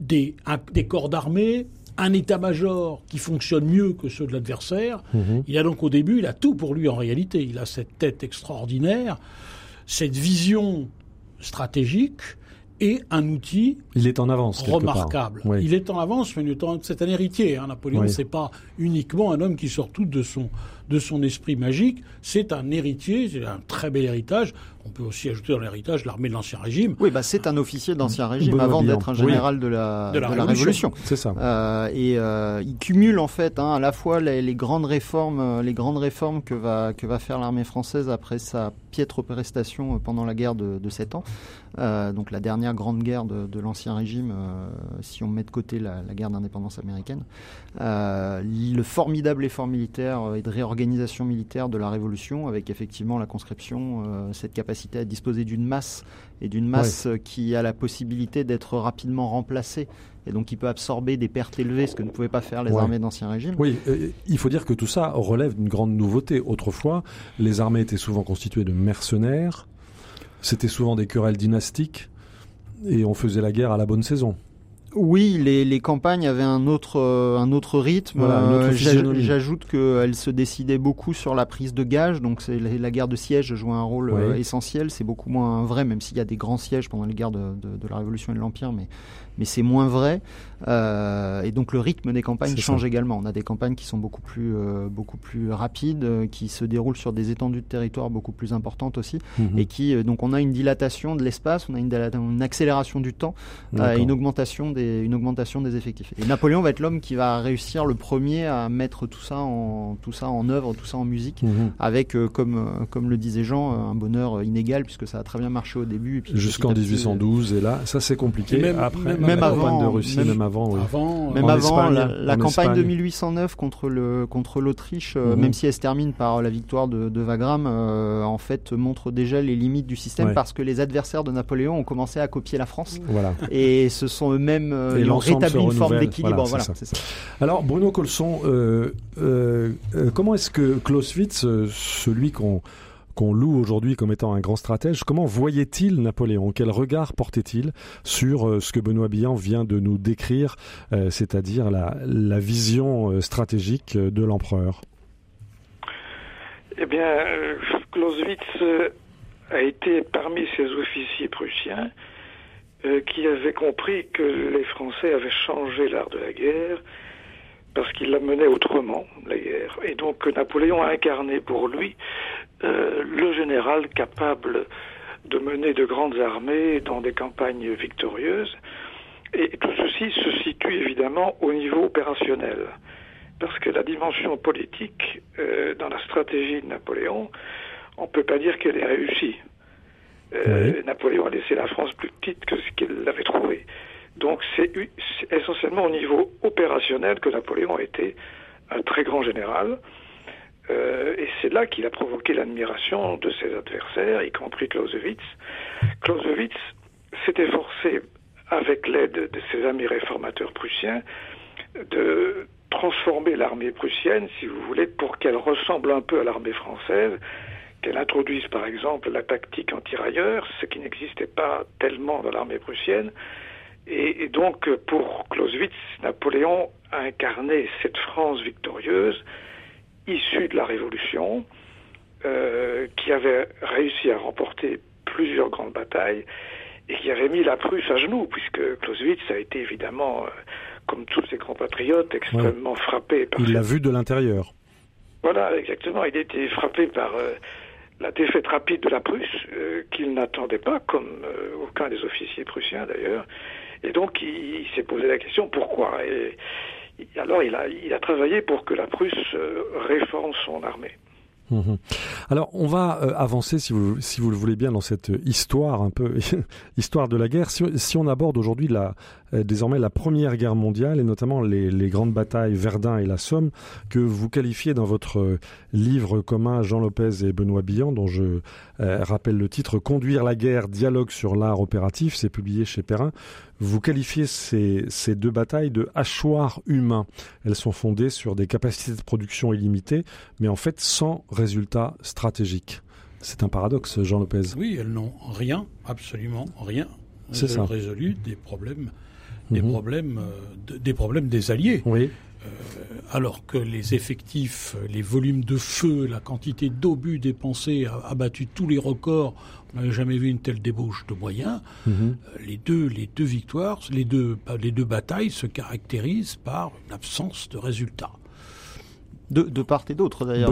des, un- des corps d'armée, un état-major qui fonctionne mieux que ceux de l'adversaire. Il a donc au début, il a tout pour lui en réalité. Il a cette tête extraordinaire, cette vision stratégique et un outil Il est en avance remarquable. Oui. Il est en avance, mais c'est un héritier. Hein. Napoléon, Oui. c'est pas uniquement un homme qui sort tout de son de son esprit magique. C'est un héritier, c'est un très bel héritage. On peut aussi ajouter dans l'héritage l'armée de l'Ancien Régime. Oui, bah c'est un officier de l'Ancien Régime avant d'être un général de, la, De la Révolution. C'est ça. Euh, et euh, il cumule en fait hein, à la fois les, les grandes réformes, euh, les grandes réformes que va que va faire l'armée française après sa piètre prestation euh, pendant la guerre de, de 7 ans, euh, donc la dernière grande guerre de, de l'Ancien Régime, euh, si on met de côté la, la guerre d'indépendance américaine. Euh, le formidable effort militaire et de réorganisation militaire de la Révolution, avec effectivement la conscription, cette capacité à disposer d'une masse et d'une masse qui a la possibilité d'être rapidement remplacée et donc qui peut absorber des pertes élevées, ce que ne pouvaient pas faire les Ouais. armées d'Ancien Régime. Oui, euh, il faut dire que tout ça relève d'une grande nouveauté. Autrefois, les armées étaient souvent constituées de mercenaires, c'était souvent des querelles dynastiques, et on faisait la guerre à la bonne saison. Oui, les, les campagnes avaient un autre, euh, un autre rythme. Voilà, Euh, J'ajoute qu'elles se décidaient beaucoup sur la prise de gages, donc la, la guerre de siège jouait un rôle essentiel. C'est beaucoup moins vrai, même s'il y a des grands sièges pendant les guerres de, de- de la Révolution et de l'Empire, mais, mais c'est moins vrai. Euh, et donc le rythme des campagnes change ça. également. On a des campagnes qui sont beaucoup plus, euh, beaucoup plus rapides, euh, qui se déroulent sur des étendues de territoire beaucoup plus importantes aussi, Mhm. et qui euh, donc on a une dilatation de l'espace, on a une, accélération du temps euh, une augmentation des une augmentation des effectifs. Et Napoléon va être l'homme qui va réussir le premier à mettre tout ça en tout ça en œuvre, tout ça en musique. Mhm. Avec, euh, comme, euh, comme le disait Jean, un bonheur inégal, puisque ça a très bien marché au début. Jusqu'en petit à petit, 1812, et là, ça c'est compliqué. Et même- Après, même- même campagne avant, de Russie, même- même, avant, oui. Avant, euh, Même En avant Espagne, la, la en campagne de Espagne. 1809 contre le contre l'Autriche, euh, Mhm. même si elle se termine par la victoire de, de Wagram, euh, en fait montre déjà les limites du système Ouais. parce que les adversaires de Napoléon ont commencé à copier la France Voilà. et ce sont eux-mêmes euh, ils ont rétabli une forme d'équilibre. Voilà, Voilà. Alors, Bruno Colson, euh, euh, euh, comment est-ce que Clausewitz, euh, celui qu'on qu'on loue aujourd'hui comme étant un grand stratège, comment voyait-il Napoléon? Quel regard portait-il sur euh, ce que Benoît Billan vient de nous décrire, euh, c'est-à-dire la, vision euh, stratégique de l'empereur? Eh bien, Clausewitz a été parmi ces officiers prussiens qui avaient compris que les Français avaient changé l'art de la guerre parce qu'ils la menaient autrement, la guerre. Et donc Napoléon a incarné pour lui euh, le général capable de mener de grandes armées dans des campagnes victorieuses. Et tout ceci se situe évidemment au niveau opérationnel parce que la dimension politique euh, dans la stratégie de Napoléon, on ne peut pas dire qu'elle est réussie. Euh, Oui. Napoléon a laissé la France plus petite que ce qu'il l'avait trouvé. Donc c'est essentiellement au niveau opérationnel que Napoléon a été un très grand général. Euh, et c'est là qu'il a provoqué l'admiration de ses adversaires, y compris Clausewitz. Clausewitz s'est efforcé, avec l'aide de ses amis réformateurs prussiens, de transformer l'armée prussienne, si vous voulez, pour qu'elle ressemble un peu à l'armée française, qu'elle introduise par exemple la tactique anti-railleurs, ce qui n'existait pas tellement dans l'armée prussienne. Et, et donc, pour Clausewitz, Napoléon a incarné cette France victorieuse, issue de la Révolution, euh, qui avait réussi à remporter plusieurs grandes batailles et qui avait mis la Prusse à genoux, puisque Clausewitz a été évidemment, euh, comme tous ses compatriotes, extrêmement frappé par Il l'a vu de l'intérieur. Voilà, exactement. Il était frappé par euh, la défaite rapide de la Prusse, qu'il n'attendait pas, comme aucun des officiers prussiens d'ailleurs. Et donc, il, il s'est posé la question pourquoi? Et, alors, il a, il a travaillé pour que la Prusse euh, réforme son armée. Mhm. Alors, on va euh, avancer, si vous, si vous le voulez bien, dans cette histoire un peu histoire de la guerre. Si, on aborde aujourd'hui la, euh, désormais la Première Guerre mondiale et notamment les, grandes batailles Verdun et la Somme que vous qualifiez dans votre euh, livre commun Jean Lopez et Benoît Billan, dont je euh, rappelle le titre Conduire la guerre, dialogue sur l'art opératif, c'est publié chez Perrin. Vous qualifiez ces, ces deux batailles de hachoirs humains. Elles sont fondées sur des capacités de production illimitées, mais en fait sans résultat stratégique. C'est un paradoxe, Jean Lopez. Oui, elles n'ont rien, absolument rien C'est ça. résolu des problèmes, des Mhm. problèmes, euh, de- des problèmes des alliés. Oui, alors que les effectifs, les volumes de feu, la quantité d'obus dépensés a, a battu tous les records. On n'avait jamais vu une telle débauche de moyens. Mhm. Euh, Les deux, les deux victoires, les deux, les deux batailles se caractérisent par une absence de résultats. De, de part et d'autre d'ailleurs.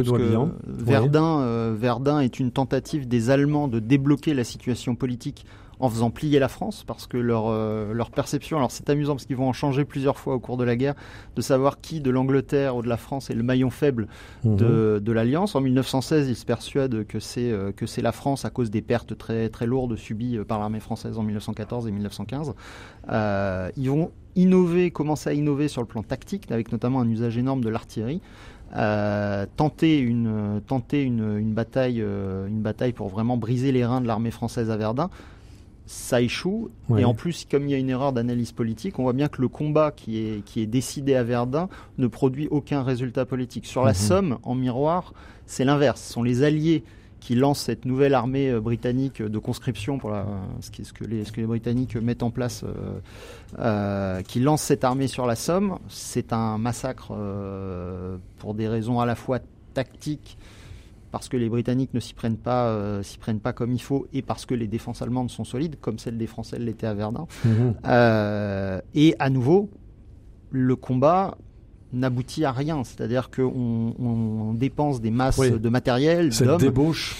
Verdun, euh, Verdun est une tentative des Allemands de débloquer la situation politique en faisant plier la France, parce que leur, euh, leur perception, alors c'est amusant parce qu'ils vont en changer plusieurs fois au cours de la guerre, de savoir qui de l'Angleterre ou de la France est le maillon faible Mhm. de, de l'Alliance. En 1916, ils se persuadent que c'est euh, que c'est la France à cause des pertes très très lourdes subies par l'armée française en 1914 et 1915. Euh, ils vont innover, commencer à innover sur le plan tactique, avec notamment un usage énorme de l'artillerie. Euh, tenter une tenter une, une bataille euh, une bataille pour vraiment briser les reins de l'armée française à Verdun ça échoue Ouais. et en plus comme il y a une erreur d'analyse politique on voit bien que le combat qui est qui est décidé à Verdun ne produit aucun résultat politique sur la Mhm. Somme en miroir c'est l'inverse ce sont les alliés qui lancent cette nouvelle armée euh, britannique de conscription pour la, ce, qui- ce que les, ce que les Britanniques mettent en place, euh, euh, qui lancent cette armée sur la Somme. C'est un massacre euh, pour des raisons à la fois tactiques, parce que les Britanniques ne s'y prennent pas, euh, s'y prennent pas comme il faut, et parce que les défenses allemandes sont solides, comme celles des Français l'étaient à Verdun. Euh, et à nouveau, le combat n'aboutit à rien. C'est-à-dire qu'on on dépense des masses Oui. de matériel, Cette débauche,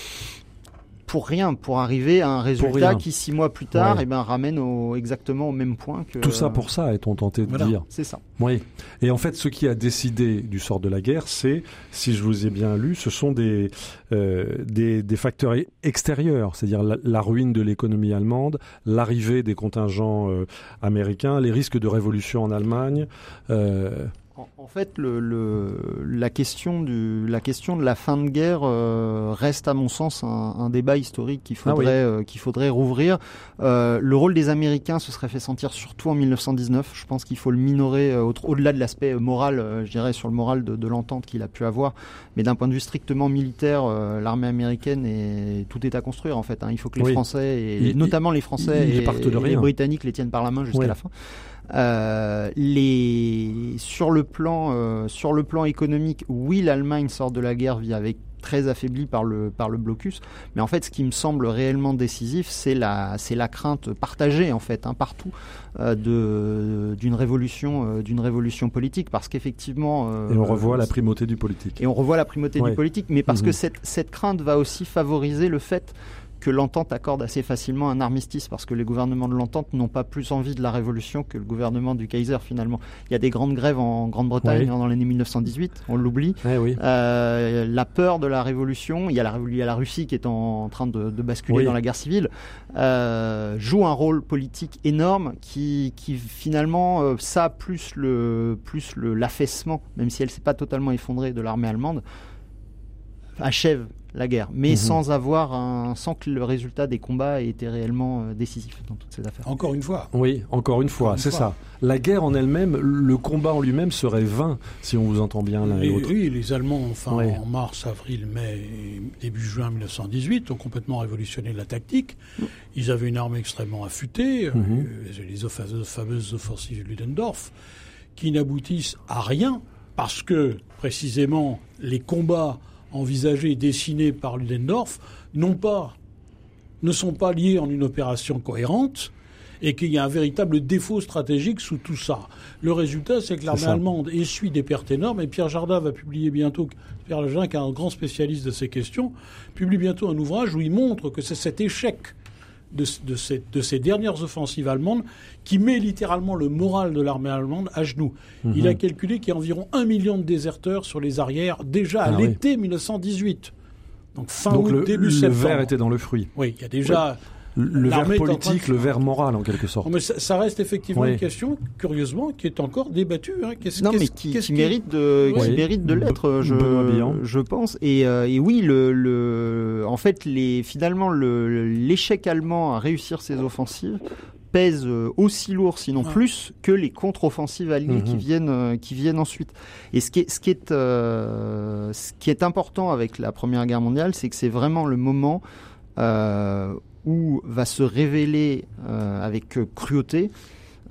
pour rien, pour arriver à un résultat qui, six mois plus tard, Ouais. eh ben, ramène au, exactement au même point que... tout ça pour ça, est-on tenté de Voilà. dire. C'est ça. Oui. Et en fait, ce qui a décidé du sort de la guerre, c'est, si je vous ai bien lu, ce sont des, euh, des, des facteurs extérieurs, c'est-à-dire la, la ruine de l'économie allemande, l'arrivée des contingents euh, américains, les risques de révolution en Allemagne. euh, En, en fait, le, le- la, question du, la question de la fin de guerre euh, reste, à mon sens, un, un débat historique qu'il Ah oui. faudrait, euh, qu'il faudrait rouvrir. Euh, le rôle des Américains se serait fait sentir surtout en 1919. Je pense qu'il faut le minorer euh, au- au-delà de l'aspect euh, moral, je dirais, sur le moral de, de l'entente qu'il a pu avoir. Mais d'un point de vue strictement militaire, euh, l'armée américaine, est, tout est à construire, en fait. hein. Il faut que les Oui. Français, et notamment les Français et, les. Britanniques, les tiennent par la main jusqu'à Oui. la fin. Euh, les sur le plan euh, sur le plan économique, oui, l'Allemagne sort de la guerre via avec très affaiblie par le par le blocus, mais en fait, ce qui me semble réellement décisif, c'est la c'est la crainte partagée en fait hein, partout euh, de d'une révolution euh, d'une révolution politique, parce qu'effectivement euh, et on revoit la primauté du politique. et on revoit la primauté Ouais. du politique, mais parce Mhm. que cette, cette crainte va aussi favoriser le fait que l'entente accorde assez facilement un armistice, parce que les gouvernements de l'entente n'ont pas plus envie de la révolution que le gouvernement du Kaiser finalement. Il y a des grandes grèves en Grande-Bretagne dans l'année 1918, on l'oublie. Eh oui. Euh, la peur de la révolution, il y a la, il y a la Russie qui est en, en train de, de basculer Oui. dans la guerre civile, euh, joue un rôle politique énorme qui, qui finalement, euh, ça plus le plus le l'affaissement, même si elle s'est pas totalement effondrée de l'armée allemande, achève la guerre, mais Mhm. sans avoir un, sans que le résultat des combats ait été réellement euh, décisif dans toutes ces affaires. Encore une fois. Oui, encore une fois, c'est ça. La guerre en elle-même, le combat en lui-même serait vain si on vous entend bien l'un et Les- l'autre. oui, les Allemands, enfin, en mars, avril, mai, et début juin 1918, ont complètement révolutionné la tactique. Ils avaient une armée extrêmement affûtée, euh, Mhm. les fameuses offensives de Ludendorff, qui n'aboutissent à rien parce que, précisément, les combats envisagés et dessinés par Ludendorff n'ont pas, ne sont pas liés en une opération cohérente et qu'il y a un véritable défaut stratégique sous tout ça. Le résultat, c'est que l'armée allemande essuie des pertes énormes et Pierre Jardin va publier bientôt, Pierre Jardin, qui est un grand spécialiste de ces questions, publie bientôt un ouvrage où il montre que c'est cet échec de, de, ces, de ces dernières offensives allemandes qui met littéralement le moral de l'armée allemande à genoux. Mhm. Il a calculé qu'il y a environ un million de déserteurs sur les arrières déjà à Ah oui. l'été 1918. Donc fin Donc août, le, début le septembre. verre était dans le fruit. Oui, il y a déjà... Le le verre de politique, le verre moral en quelque sorte. Mais ça, ça reste effectivement Oui. une question, curieusement, qui est encore débattue. Hein. Qu'est-ce- Non, mais qui, qu'est-ce qui mérite de, qui Oui. mérite de l'être, je, pense. Et, euh, et oui, le, le, en fait, les, finalement, le- l'échec allemand à réussir ses offensives pèse euh, aussi lourd, sinon Ah. plus, que les contre-offensives alliées Mhm. qui viennent, euh, qui viennent ensuite. Et ce qui est, ce qui est, euh, ce qui est important avec la Première Guerre mondiale, c'est que c'est vraiment le moment euh, où va se révéler euh, avec euh, cruauté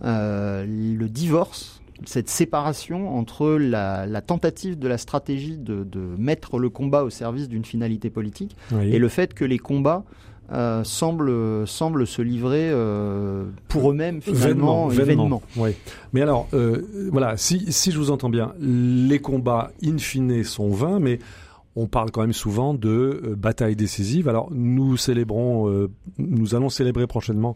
euh, le divorce, cette séparation entre la, la tentative de la stratégie de, de mettre le combat au service d'une finalité politique Oui. et le fait que les combats euh, semblent, semblent se livrer euh, pour eux-mêmes finalement vainement. Oui. Mais alors, euh, voilà, si, si je vous entends bien, les combats in fine sont vains, mais on parle quand même souvent de euh, bataille décisive. Alors nous célébrons, euh, nous allons célébrer prochainement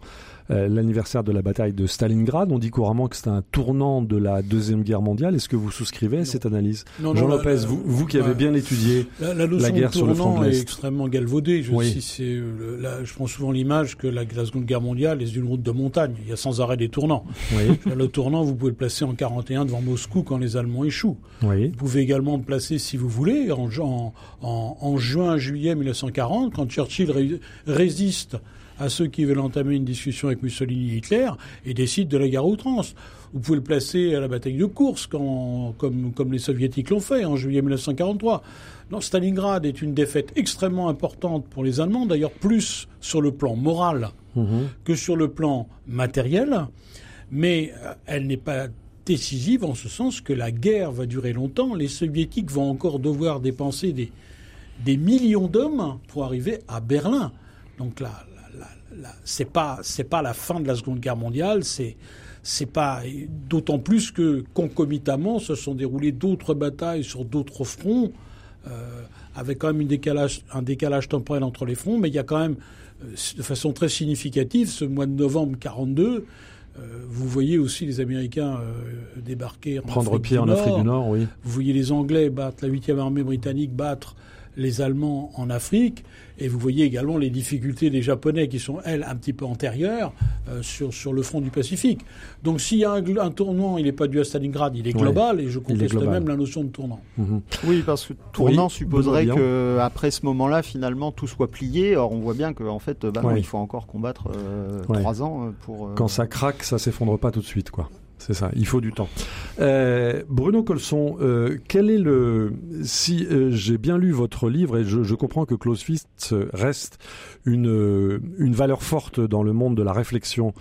euh, l'anniversaire de la bataille de Stalingrad. On dit couramment que c'est un tournant de la deuxième guerre mondiale. Est-ce que vous souscrivez à cette analyse Non, Jean non, Lopez, la- vous, vous qui avez la- bien étudié La, la notion guerre de sur le front de est extrêmement galvaudée. Je, Oui. si euh, le- je prends souvent l'image que la, Seconde Guerre mondiale est une route de montagne. Il y a sans arrêt des tournants. Oui, Le tournant, vous pouvez le placer en 41 devant Moscou quand les Allemands échouent. oui. Vous pouvez également le placer, si vous voulez, en, ju- en, en- en juin, juillet 1940, quand Churchill ré- résiste à ceux qui veulent entamer une discussion avec Mussolini et Hitler et décide de la guerre à outrance. Vous pouvez le placer à la bataille de Kursk, comme, comme les soviétiques l'ont fait en juillet 1943. Non, Stalingrad est une défaite extrêmement importante pour les Allemands, d'ailleurs plus sur le plan moral Mhm. que sur le plan matériel, mais euh, elle n'est pas décisive en ce sens que la guerre va durer longtemps. Les soviétiques vont encore devoir dépenser des, des millions d'hommes pour arriver à Berlin. Donc là, c'est pas c'est pas la fin de la Seconde Guerre mondiale, c'est c'est pas d'autant plus que concomitamment se sont déroulées d'autres batailles sur d'autres fronts euh, avec quand même une décalage, un décalage temporel entre les fronts, mais il y a quand même, euh, de façon très significative, ce mois de novembre 42, euh, vous voyez aussi les Américains euh, débarquer en Prendre Afrique pied du en Afrique du Nord, oui. Vous voyez les Anglais battre, la 8e armée britannique battre les Allemands en Afrique, et vous voyez également les difficultés des Japonais qui sont, elles, un petit peu antérieures euh, sur, sur le front du Pacifique. Donc s'il y a un, tournant, il n'est pas dû à Stalingrad, il est Ouais, global, et je conteste même la notion de tournant. Mhm. Oui, parce que tournant Oui, supposerait que après ce moment-là, finalement, tout soit plié. Or, on voit bien qu'en fait, bah non, il faut encore combattre euh, Ouais. trois ans euh, pour. euh, Quand ça craque, ça s'effondre pas tout de suite, quoi. C'est ça, il faut du temps. Euh, Bruno Colson, euh, quel est le... Si euh, j'ai bien lu votre livre, et je, comprends que Clausewitz reste une, une valeur forte dans le monde de la réflexion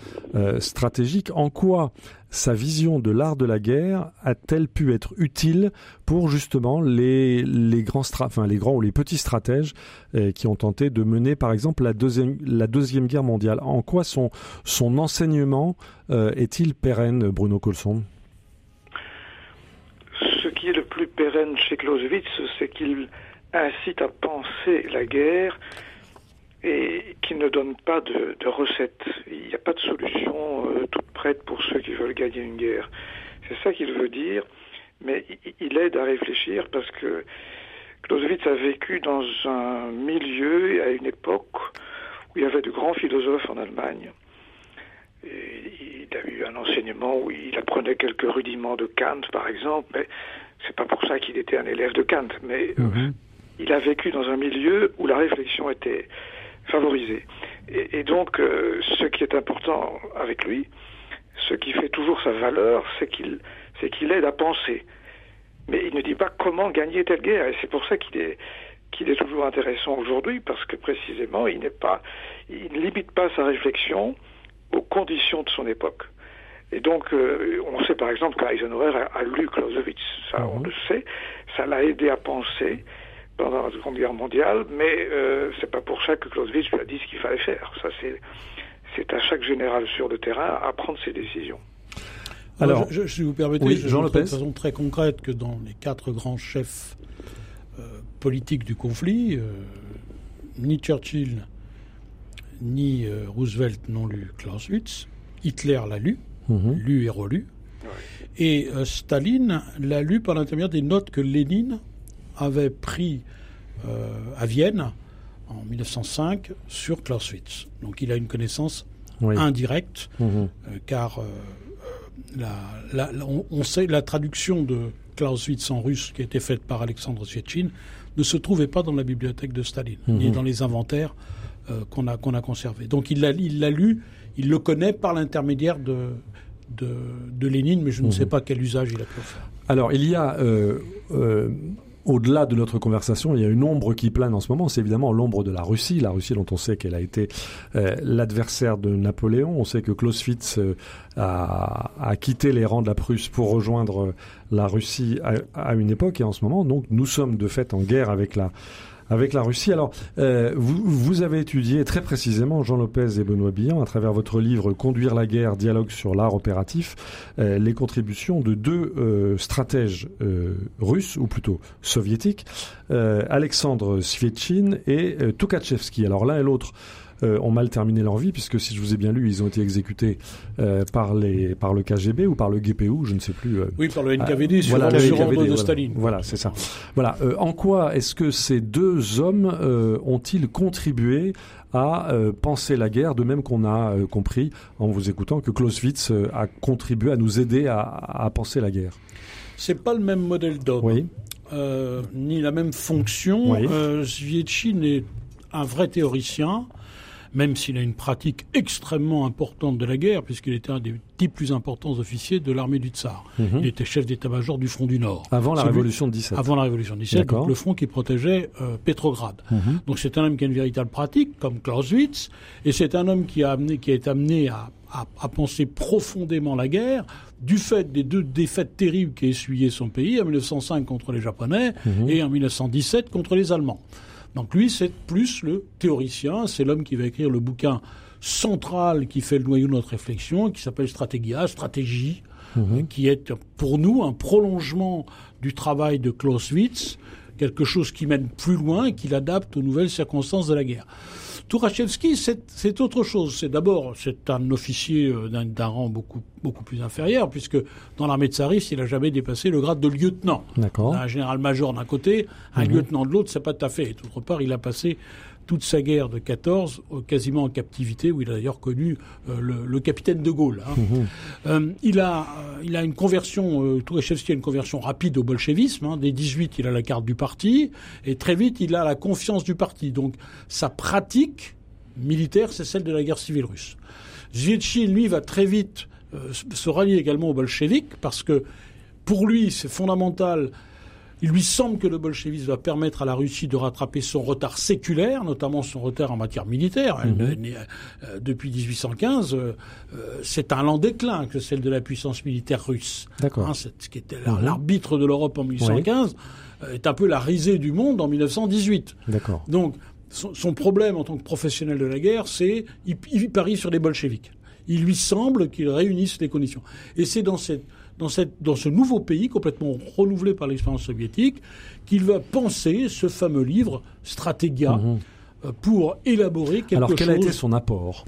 stratégique, en quoi sa vision de l'art de la guerre a-t-elle pu être utile pour justement les, les, grands, enfin, les grands ou les petits stratèges euh, qui ont tenté de mener par exemple la deuxième, guerre mondiale? En quoi son, son enseignement euh, est-il pérenne, Bruno Colson? Ce qui est le plus pérenne chez Clausewitz, c'est qu'il incite à penser la guerre et qu'il ne donne pas de, de recettes. Il n'y a pas de solution euh, toute prête pour ceux qui veulent gagner une guerre. C'est ça qu'il veut dire, mais il, il aide à réfléchir parce que Clausewitz a vécu dans un milieu et à une époque où il y avait de grands philosophes en Allemagne. Et il a eu un enseignement où il apprenait quelques rudiments de Kant, par exemple, mais c'est pas pour ça qu'il était un élève de Kant. Mais Mhm. il a vécu dans un milieu où la réflexion était favorisée. Et, et donc, euh, ce qui est important avec lui, ce qui fait toujours sa valeur, c'est qu'il c'est qu'il aide à penser. Mais il ne dit pas comment gagner telle guerre. Et c'est pour ça qu'il est qu'il est toujours intéressant aujourd'hui, parce que précisément, il n'est pas, il ne limite pas sa réflexion aux conditions de son époque. Et donc, euh, on sait par exemple qu'Eisenhower a, a lu Clausewitz, ça on Mhm. le sait, ça l'a aidé à penser pendant la Seconde Guerre mondiale, mais euh, c'est pas pour ça que Clausewitz lui a dit ce qu'il fallait faire. Ça, c'est c'est à chaque général sur le terrain à prendre ses décisions. Alors, Alors, je, je- si vous permettez, oui, je Jean de façon très concrète que dans les quatre grands chefs euh, politiques du conflit, euh, ni Churchill ni euh, Roosevelt n'ont lu Clausewitz. Hitler l'a lu, Mhm. lu et relu. Et euh, Staline l'a lu par l'intermédiaire des notes que Lénine avait pris euh, à Vienne en 1905 sur Clausewitz. Donc il a une connaissance Oui. indirecte Mhm. euh, car euh, la, la- la- on, on sait la traduction de Clausewitz en russe qui a été faite par Alexandre Sietchin ne se trouvait pas dans la bibliothèque de Staline, ni Mhm. dans les inventaires qu'on a, qu'on a conservés. Donc il l'a il lu, il le connaît par l'intermédiaire de, de, de Lénine, mais je ne Mhm. sais pas quel usage il a pu en faire. Alors, il y a, au-delà de notre conversation, il y a une ombre qui plane en ce moment. C'est évidemment l'ombre de la Russie. La Russie dont on sait qu'elle a été euh, l'adversaire de Napoléon. On sait que Clausewitz euh, a, quitté les rangs de la Prusse pour rejoindre euh, la Russie à, à une époque. Et en ce moment, donc, nous sommes de fait en guerre avec la avec la Russie. Alors, euh, vous, vous, avez étudié très précisément, Jean Lopez et Benoît Billan, à travers votre livre Conduire la guerre, dialogue sur l'art opératif, euh, les contributions de deux euh, stratèges russes, ou plutôt soviétiques, Alexandre Svietchin et Tukhachevsky. Alors l'un et l'autre euh, ont mal terminé leur vie, puisque si je vous ai bien lu, ils ont été exécutés euh, par, les, par le KGB ou par le GPU, je ne sais plus. Euh, oui, par le NKVD, sur voilà, sur NKVD, de voilà. Staline. Voilà, c'est ça. Voilà. En quoi est-ce que ces deux hommes ont-ils contribué à euh, penser la guerre, de même qu'on a euh, compris en vous écoutant que Clausewitz euh, a contribué à nous aider à, à penser la guerre? C'est pas le même modèle d'homme, Oui. ni la même fonction. Oui. Svietchin est un vrai théoricien, même s'il a une pratique extrêmement importante de la guerre, puisqu'il était un des dix plus importants officiers de l'armée du Tsar. Mhm. Il était chef d'état-major du front du Nord. Avant la révolution de 17. Avant la révolution de 17, D'accord. donc le front qui protégeait euh, Pétrograd. Mhm. Donc c'est un homme qui a une véritable pratique, comme Clausewitz, et c'est un homme qui a amené, qui est amené à, à, à penser profondément la guerre du fait des deux défaites terribles qu'a essuyé son pays en 1905 contre les Japonais Mhm. et en 1917 contre les Allemands. Donc lui, c'est plus le théoricien, c'est l'homme qui va écrire le bouquin central qui fait le noyau de notre réflexion, qui s'appelle Stratégia, stratégie, euh, qui est pour nous un prolongement du travail de Clausewitz, quelque chose qui mène plus loin et qui l'adapte aux nouvelles circonstances de la guerre. Tourachevski, c'est autre chose. C'est d'abord, c'est un officier euh, d'un rang beaucoup beaucoup plus inférieur, puisque dans l'armée tsariste, il n'a jamais dépassé le grade de lieutenant. D'accord. Un général-major d'un côté, un lieutenant de l'autre, c'est pas tout à fait. Et d'autre part, il a passé toute sa guerre de 14 euh, quasiment en captivité, où il a d'ailleurs connu euh, le, le capitaine de Gaulle. hein. Euh, il a, il a une conversion, Tourechevski a une conversion rapide au bolchevisme. Hein. Dès 18, il a la carte du parti, et très vite, il a la confiance du parti. Donc, sa pratique militaire, c'est celle de la guerre civile russe. Zvietchin, lui, va très vite euh, se rallier également aux bolcheviks, parce que pour lui, c'est fondamental. Il lui semble que le bolchevisme va permettre à la Russie de rattraper son retard séculaire, notamment son retard en matière militaire. Elle, n'est- euh, depuis 1815, euh, c'est un lent déclin que celle de la puissance militaire russe. D'accord. Hein, ce qui était la- l'arbitre de l'Europe en 1815 euh, est un peu la risée du monde en 1918. D'accord. Donc, son, son problème en tant que professionnel de la guerre, c'est il, il parie sur les bolcheviks. Il lui semble qu'ils réunissent les conditions. Et c'est dans, cette, dans, cette, dans ce nouveau pays, complètement renouvelé par l'expérience soviétique, qu'il va penser ce fameux livre, Stratégia, euh, pour élaborer quelque Mhm. Alors, chose. quel a été son apport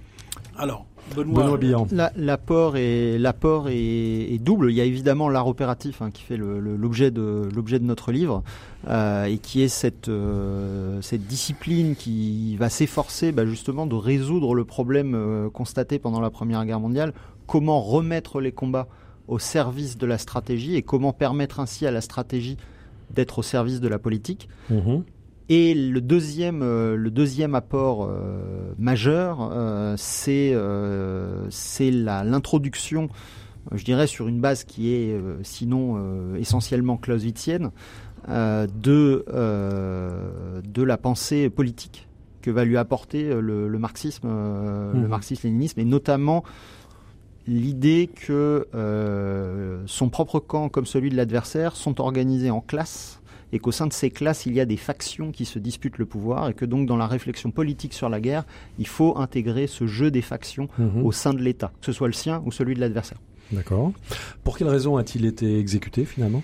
Alors, Benoît, Benoît. La- L'apport est, est, est double. Il y a évidemment l'art opératif hein, qui fait l'objet de, l'objet de notre livre euh, et qui est cette, euh, cette discipline qui va s'efforcer bah, justement de résoudre le problème euh, constaté pendant la Première Guerre mondiale. Comment remettre les combats au service de la stratégie et comment permettre ainsi à la stratégie d'être au service de la politique. Mhm. Et le deuxième, euh, le deuxième apport euh, majeur, euh, c'est l'introduction, je dirais sur une base qui est sinon essentiellement clausewitzienne, de, de la pensée politique que va lui apporter le, le marxisme, euh, Mhm. le marxisme-léninisme, et notamment l'idée que euh, son propre camp comme celui de l'adversaire sont organisés en classes et qu'au sein de ces classes, il y a des factions qui se disputent le pouvoir et que donc dans la réflexion politique sur la guerre, il faut intégrer ce jeu des factions Mhm. au sein de l'État, que ce soit le sien ou celui de l'adversaire. D'accord. Pour quelle raison a-t-il été exécuté finalement?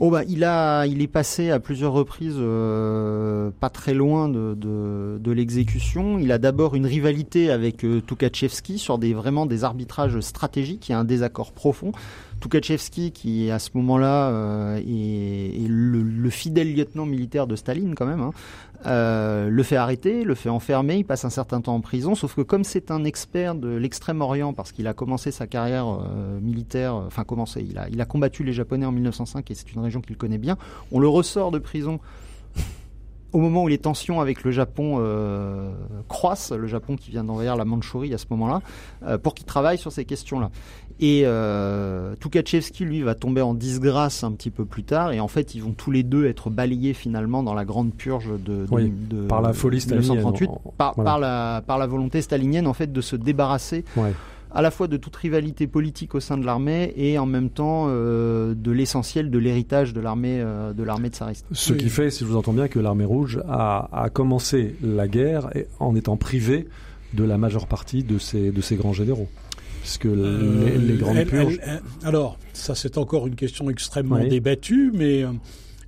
Oh bah, il, a, il est passé à plusieurs reprises euh, pas très loin de, de, l'exécution. Il a d'abord une rivalité avec euh, sur des, vraiment des arbitrages stratégiques. A un désaccord profond. Tukhachevsky, qui à ce moment-là euh, est, le, le fidèle lieutenant militaire de Staline quand même, hein, euh, le fait arrêter, le fait enfermer, il passe un certain temps en prison, sauf que comme c'est un expert de l'extrême-orient, parce qu'il a commencé sa carrière euh, militaire, enfin commencé, il a combattu les Japonais en 1905 et c'est une région qu'il connaît bien, on le ressort de prison au moment où les tensions avec le Japon euh, croissent, le Japon qui vient d'envahir la Mandchourie à ce moment-là, euh, pour qu'il travaille sur ces questions-là. Et euh, Tukhachevsky, lui, va tomber en disgrâce un petit peu plus tard, et en fait, ils vont tous les deux être balayés finalement dans la grande purge de, de, Oui, de- par la folie stalinienne, 1938, en- par, voilà. par la, par la volonté stalinienne en fait de se débarrasser Ouais. À la fois de toute rivalité politique au sein de l'armée et en même temps euh, de l'essentiel de l'héritage de l'armée euh, de l'armée tsariste. Ce qui fait, si je vous entends bien, que l'armée rouge a, a commencé la guerre en étant privée de la majeure partie de ses, de ses grands généraux. Puisque Euh, les, les grandes elle- purges. elle- elle- alors, ça c'est encore une question extrêmement débattue, mais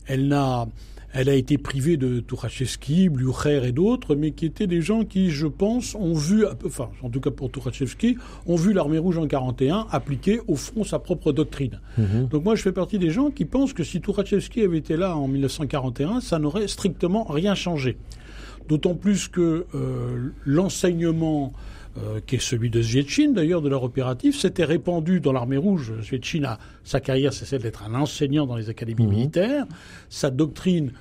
elle n'a, elle a été privée de Tourachevski, Blucher et d'autres, mais qui étaient des gens qui, je pense, ont vu, enfin, en tout cas pour Tourachevski, ont vu l'armée rouge en 41 appliquer au fond sa propre doctrine. Mhm. Donc moi, je fais partie des gens qui pensent que si Tourachevski avait été là en 1941, ça n'aurait strictement rien changé. D'autant plus que euh, l'enseignement, euh, qui est celui de Zvietchin, d'ailleurs, de leur opératif, s'était répandu dans l'armée rouge. Zvietchin a sa carrière, c'est celle d'être un enseignant dans les académies militaires. Sa doctrine,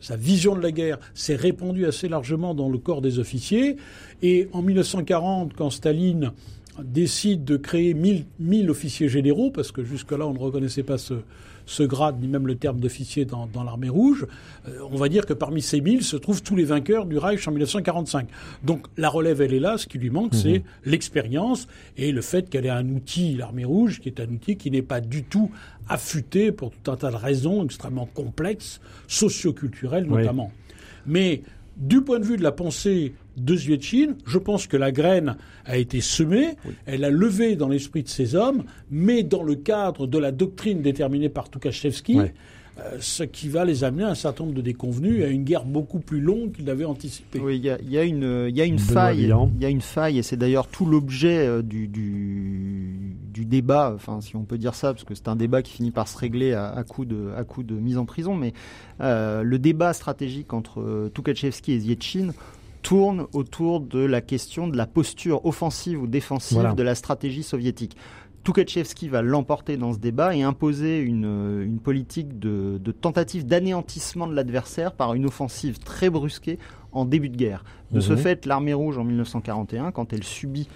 sa- vision de la guerre s'est répandue assez largement dans le corps des officiers. Et en 1940, quand Staline décide de créer 1000, 1000 officiers généraux, parce que jusque-là, on ne reconnaissait pas ce, ce grade, ni même le terme d'officier dans, dans l'armée rouge, euh, on va dire que parmi ces 1000 se trouvent tous les vainqueurs du Reich en 1945. Donc la relève, elle est là, ce qui lui manque, c'est l'expérience et le fait qu'elle ait un outil, l'armée rouge, qui est un outil qui n'est pas du tout affûté pour tout un tas de raisons extrêmement complexes, socioculturelles Oui. notamment. Mais du point de vue de la pensée de Zvietchin, je pense que la graine a été semée, elle a levé dans l'esprit de ces hommes, mais dans le cadre de la doctrine déterminée par Tukhachevski, euh, ce qui va les amener à un certain nombre de déconvenus et à une guerre beaucoup plus longue qu'ils n'avaient anticipée. Oui, il y a, il y a une, il y a une Benoît faille. Il y a une faille, et c'est d'ailleurs tout l'objet euh, du, du, du débat, enfin si on peut dire ça, parce que c'est un débat qui finit par se régler à, à coup de, à coup de mise en prison. Mais euh, le débat stratégique entre Tukhachevski et Zvietchin tourne autour de la question de la posture offensive ou défensive Voilà. de la stratégie soviétique. Tukhachevski va l'emporter dans ce débat et imposer une, euh, une politique de, de tentative d'anéantissement de l'adversaire par une offensive très brusquée en début de guerre. De ce Mhm. fait, l'armée rouge en 1941, quand elle subit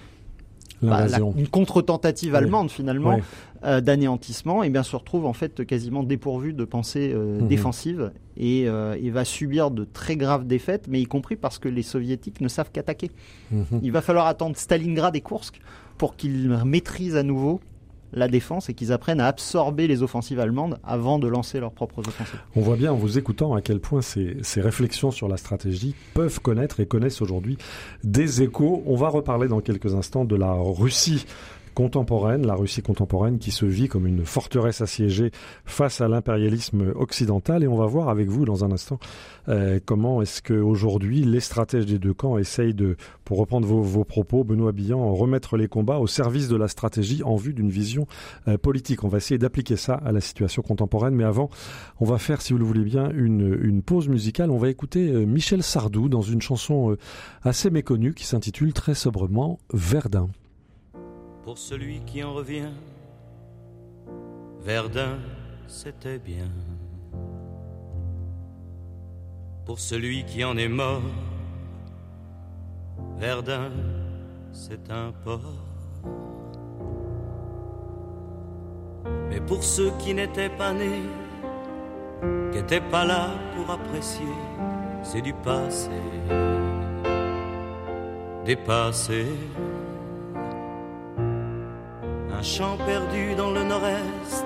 bah, la- une contre-tentative Oui. allemande finalement euh, d'anéantissement, et bien se retrouve en fait quasiment dépourvu de pensée euh, Mhm. défensive et, euh, et va subir de très graves défaites, mais y compris parce que les soviétiques ne savent qu'attaquer. Mhm. Il va falloir attendre Stalingrad et Kursk pour qu'ils maîtrisent à nouveau la défense et qu'ils apprennent à absorber les offensives allemandes avant de lancer leurs propres offensives. On voit bien en vous écoutant à quel point ces, réflexions sur la stratégie peuvent connaître et connaissent aujourd'hui des échos. On va reparler dans quelques instants de la Russie contemporaine, la Russie contemporaine qui se vit comme une forteresse assiégée face à l'impérialisme occidental. Et on va voir avec vous dans un instant euh, comment est-ce qu'aujourd'hui les stratèges des deux camps essayent de, pour reprendre vos, vos propos, Benoît Billan, remettre les combats au service de la stratégie en vue d'une vision euh, politique. On va essayer d'appliquer ça à la situation contemporaine. Mais avant, on va faire, si vous le voulez bien, une, pause musicale. On va écouter euh, Michel Sardou dans une chanson assez méconnue qui s'intitule très sobrement Verdun. Pour celui qui en revient. Verdun, c'était bien. Pour celui qui en est mort, Verdun, c'est un port. Mais pour ceux qui n'étaient pas nés, qui n'étaient pas là pour apprécier, c'est du passé, dépassé. Un champ perdu dans le nord-est,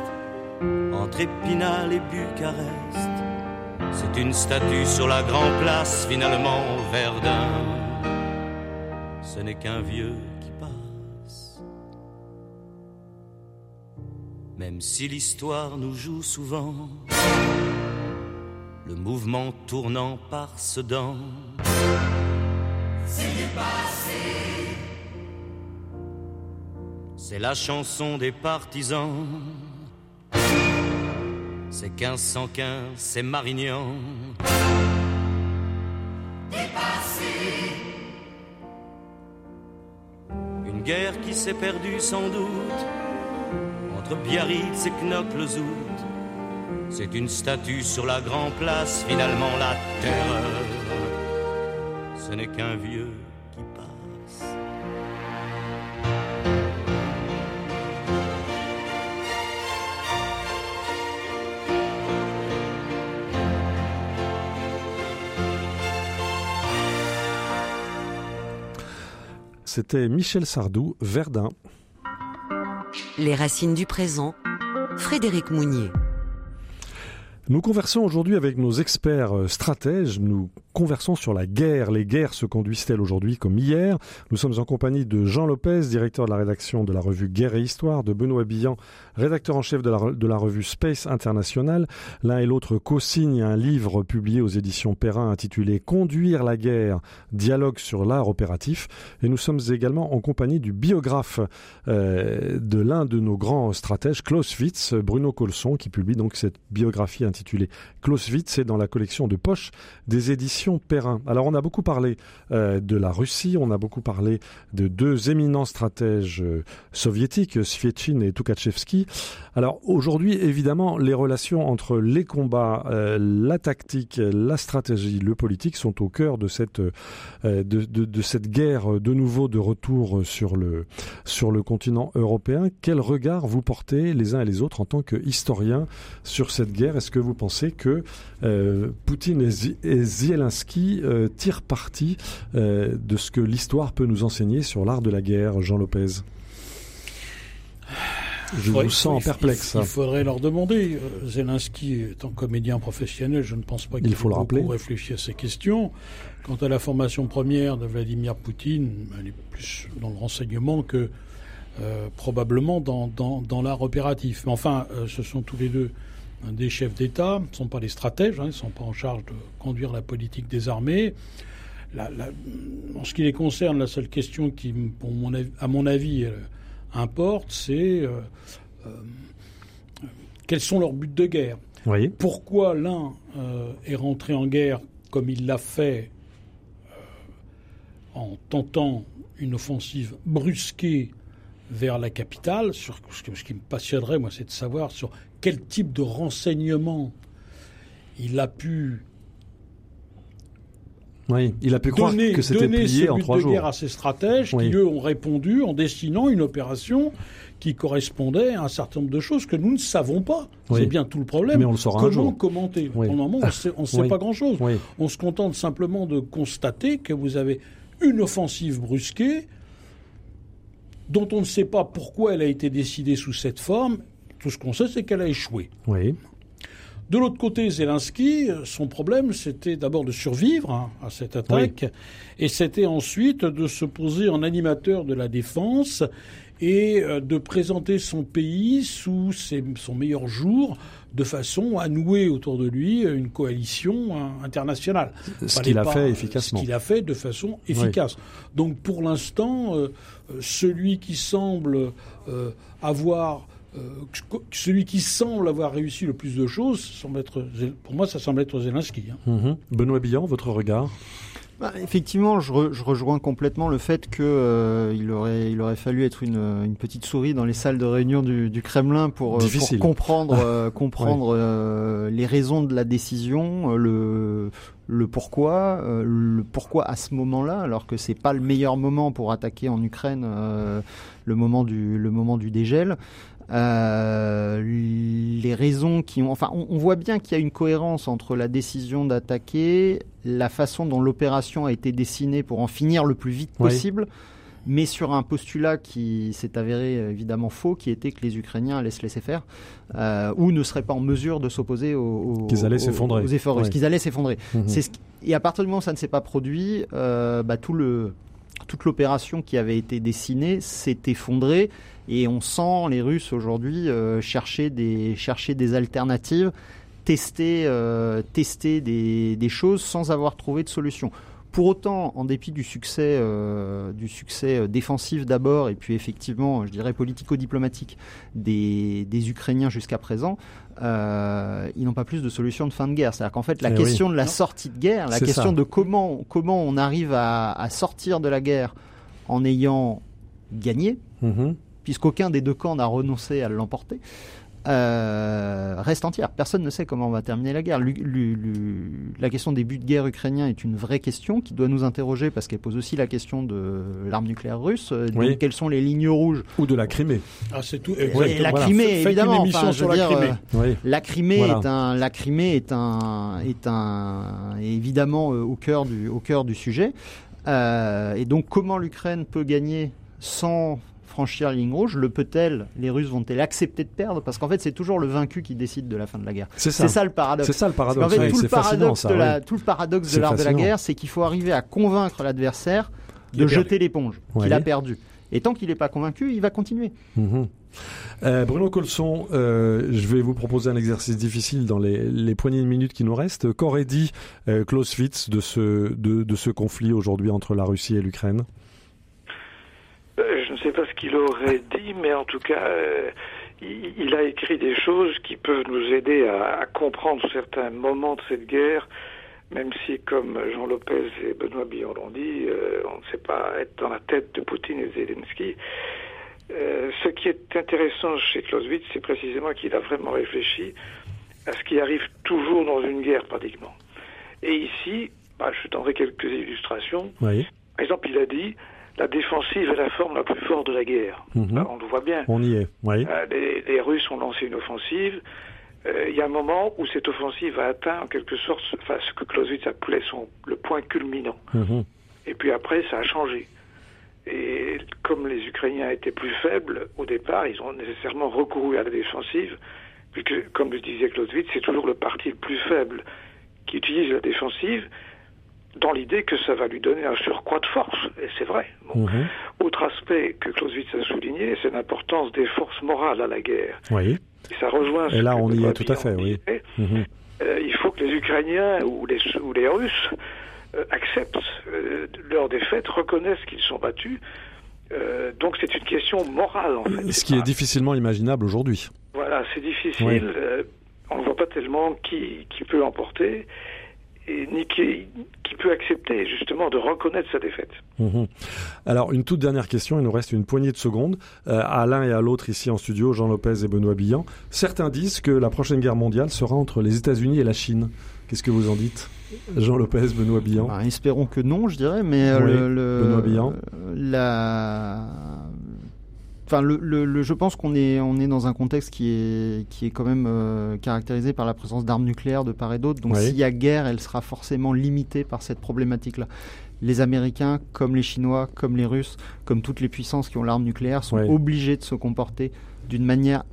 entre Épinal et Bucarest. C'est une statue sur la grande place, finalement Verdun. Ce n'est qu'un vieux qui passe. Même si l'histoire nous joue souvent, le mouvement tournant par Sedan. C'est la chanson des partisans. C'est 1515, c'est Marignan. Une guerre qui s'est perdue sans doute entre Biarritz et Knokke-le-Zout. C'est une statue sur la grande place, finalement la terreur. Ce n'est qu'un vieux c'était Michel Sardou, Verdun. Les racines du présent, Frédéric Mounier. Nous conversons aujourd'hui avec nos experts euh, stratèges. Nous conversons sur la guerre. Les guerres se conduisent-elles aujourd'hui comme hier? Nous sommes en compagnie de Jean Lopez, directeur de la rédaction de la revue Guerre et Histoire, de Benoît Billan, rédacteur en chef de la, revue Space International. L'un et l'autre co-signent un livre publié aux éditions Perrin intitulé Conduire la guerre, dialogue sur l'art opératif. Et nous sommes également en compagnie du biographe euh, de l'un de nos grands stratèges, Clausewitz, Bruno Colson, qui publie donc cette biographie intitulé Clausewitz, c'est dans la collection de poche des éditions Perrin. Alors on a beaucoup parlé euh, de la Russie, on a beaucoup parlé de deux éminents stratèges euh, soviétiques, Svietchin et Tukhachevsky. Alors aujourd'hui, évidemment, les relations entre les combats, euh, la tactique, la stratégie, le politique sont au cœur de cette, de, cette guerre de nouveau de retour sur le, sur le continent européen. Quel regard vous portez les uns et les autres en tant que historiens sur cette guerre? Est-ce que vous pensez que Poutine et, et Zelensky euh, tirent parti euh, de ce que l'histoire peut nous enseigner sur l'art de la guerre, Jean Lopez je vous sens perplexe. Il, il, faudrait leur demander. Zelensky étant comédien professionnel, je ne pense pas qu'il faut le rappeler. réfléchir à ces questions. Quant à la formation première de Vladimir Poutine, elle est plus dans le renseignement que euh, probablement dans, dans, dans l'art opératif. Mais enfin, euh, ce sont tous les deux des chefs d'État, ne sont pas les stratèges, hein, ils ne sont pas en charge de conduire la politique des armées. La, la, en ce qui les concerne, la seule question qui, pour mon avis, à mon avis, importe, c'est euh, euh, quels sont leurs buts de guerre. Oui. Pourquoi l'un euh, est rentré en guerre comme il l'a fait euh, en tentant une offensive brusquée vers la capitale? Sur, ce qui me passionnerait, moi, c'est de savoir sur quel type de renseignements il a pu oui, il a pu croire donner, que c'était plié en trois de jours. à ses stratèges Oui. qui, eux, ont répondu en dessinant une opération qui correspondait à un certain nombre de choses que nous ne savons pas. Oui. C'est bien tout le problème. Mais on le saura un Comment jour. commenter. Pour le moment, on ne sait pas grand-chose. On se contente simplement de constater que vous avez une offensive brusquée dont on ne sait pas pourquoi elle a été décidée sous cette forme. Tout ce qu'on sait, c'est qu'elle a échoué. Oui, De l'autre côté, Zelensky, euh, son problème, c'était d'abord de survivre hein, à cette attaque, et c'était ensuite de se poser en animateur de la défense et euh, de présenter son pays sous ses- son meilleur jour, de façon à nouer autour de lui une coalition hein, internationale. ce qu'il a pas- fait efficacement. Ce qu'il a fait de façon efficace. Donc pour l'instant, euh, euh, celui qui semble euh, avoir euh, celui qui semble avoir réussi le plus de choses, semble être, pour moi, ça semble être Zelensky. hein. Mhm. Benoît Billan, votre regard? Bah, effectivement, je, re- je rejoins complètement le fait que euh, il aurait il aurait fallu être une, une petite souris dans les salles de réunion du, du Kremlin pour, euh, pour comprendre euh, comprendre euh, les raisons de la décision, euh, le le pourquoi, euh, le pourquoi à ce moment-là, alors que c'est pas le meilleur moment pour attaquer en Ukraine, euh, le moment du le moment du dégel. Euh, les raisons qui ont, enfin, on, on voit bien qu'il y a une cohérence entre la décision d'attaquer, la façon dont l'opération a été dessinée pour en finir le plus vite Oui. possible, mais sur un postulat qui s'est avéré évidemment faux, qui était que les Ukrainiens allaient se laisser faire, euh, ou ne seraient pas en mesure de s'opposer aux, aux- Qu'ils allaient s'effondrer. aux efforts russes, Oui. qu'ils allaient s'effondrer. Mhm. C'est ce qui- Et à partir du moment où ça ne s'est pas produit, euh, bah, tout le, toute l'opération qui avait été dessinée s'est effondrée. Et on sent les Russes aujourd'hui euh, chercher, des, chercher des alternatives, tester, euh, tester des, des choses sans avoir trouvé de solution. Pour autant, en dépit du succès, euh, du succès défensif d'abord, et puis effectivement, je dirais politico-diplomatique des, des Ukrainiens jusqu'à présent, euh, ils n'ont pas plus de solution de fin de guerre. C'est-à-dire qu'en fait, la Eh question de la Non. sortie de guerre, la question ça. de comment, comment on arrive à, à sortir de la guerre en ayant gagné, Mhm. Puisqu'aucun des deux camps n'a renoncé à l'emporter, euh, reste entière. Personne ne sait comment on va terminer la guerre. La question des buts de guerre ukrainiens est une vraie question qui doit nous interroger parce qu'elle pose aussi la question de l'arme nucléaire russe. Euh, Oui. donc, quelles sont les lignes rouges Ou de la Crimée. Ah, c'est tout. Et la voilà. Crimée, Faites évidemment. une émission enfin, sur je la veux dire, Crimée. euh, Oui. la Crimée Voilà. est un, la Crimée est un, est un, est évidemment euh, au cœur du, au cœur du sujet. Euh, et donc, comment l'Ukraine peut gagner sans franchir la ligne rouge Le peut-elle Les Russes vont-elles accepter de perdre? Parce qu'en fait, c'est toujours le vaincu qui décide de la fin de la guerre. C'est ça. ça. le paradoxe. C'est ça le paradoxe. En fait, ouais, tout, le paradoxe ça, la, tout le paradoxe de l'art de la guerre, c'est qu'il faut arriver à convaincre l'adversaire de jeter l'éponge, qu'il a perdu. Et tant qu'il n'est pas convaincu, il va continuer. Mhm. Euh, Bruno Colson, euh, je vais vous proposer un exercice difficile dans les, les poignées de minutes qui nous restent. Qu'aurait dit euh, Clausewitz de ce, de, de ce conflit aujourd'hui entre la Russie et l'Ukraine? Ne sais pas ce qu'il aurait dit, mais en tout cas, euh, il, il a écrit des choses qui peuvent nous aider à, à comprendre certains moments de cette guerre, même si, comme Jean Lopez et Benoît Billon l'ont dit, euh, on ne sait pas être dans la tête de Poutine et Zelensky. Euh, ce qui est intéressant chez Clausewitz, c'est précisément qu'il a vraiment réfléchi à ce qui arrive toujours dans une guerre, pratiquement. Et ici, bah, je donnerai quelques illustrations. Oui. Par exemple, il a dit la défensive est la forme la plus forte de la guerre. Mhm. Là, on le voit bien. On y est. Oui. Euh, les, les Russes ont lancé une offensive. Euh, Il y a un moment où cette offensive a atteint en quelque sorte enfin, ce que Clausewitz appelait son, le point culminant. Mhm. Et puis après, ça a changé. Et comme les Ukrainiens étaient plus faibles au départ, ils ont nécessairement recouru à la défensive, puisque, comme le disait Clausewitz, c'est toujours le parti le plus faible qui utilise la défensive dans l'idée que ça va lui donner un surcroît de force. Et c'est vrai. Bon. Mhm. Autre aspect que Clausewitz a souligné, c'est l'importance des forces morales à la guerre. Oui. Et ça rejoint Et ce là, que on y est tout à fait, oui. Mhm. Euh, il faut que les Ukrainiens ou les, ou les Russes euh, acceptent euh, leur défaite, reconnaissent qu'ils sont battus. Donc c'est une question morale en fait. Ce qui est difficilement imaginable aujourd'hui. Voilà, c'est difficile. Oui. on ne voit pas tellement qui, qui peut emporter et ni qui, qui peut accepter justement de reconnaître sa défaite. Mhm. Alors, une toute dernière question, il nous reste une poignée de secondes. Euh, à l'un et à l'autre ici en studio, Jean Lopez et Benoît Billan. Certains disent que la prochaine guerre mondiale sera entre les États-Unis et la Chine. Qu'est-ce que vous en dites Jean Lopez, Benoît Billan Bah, espérons que non, je dirais, mais euh, Oui, le, le- Benoît Billan. la, enfin, le, le- le- je pense qu'on est, on est dans un contexte qui est, qui est quand même euh, caractérisé par la présence d'armes nucléaires de part et d'autre. Donc, Oui. s'il y a guerre, elle sera forcément limitée par cette problématique-là. Les Américains, comme les Chinois, comme les Russes, comme toutes les puissances qui ont l'arme nucléaire, sont Oui. obligés de se comporter d'une manière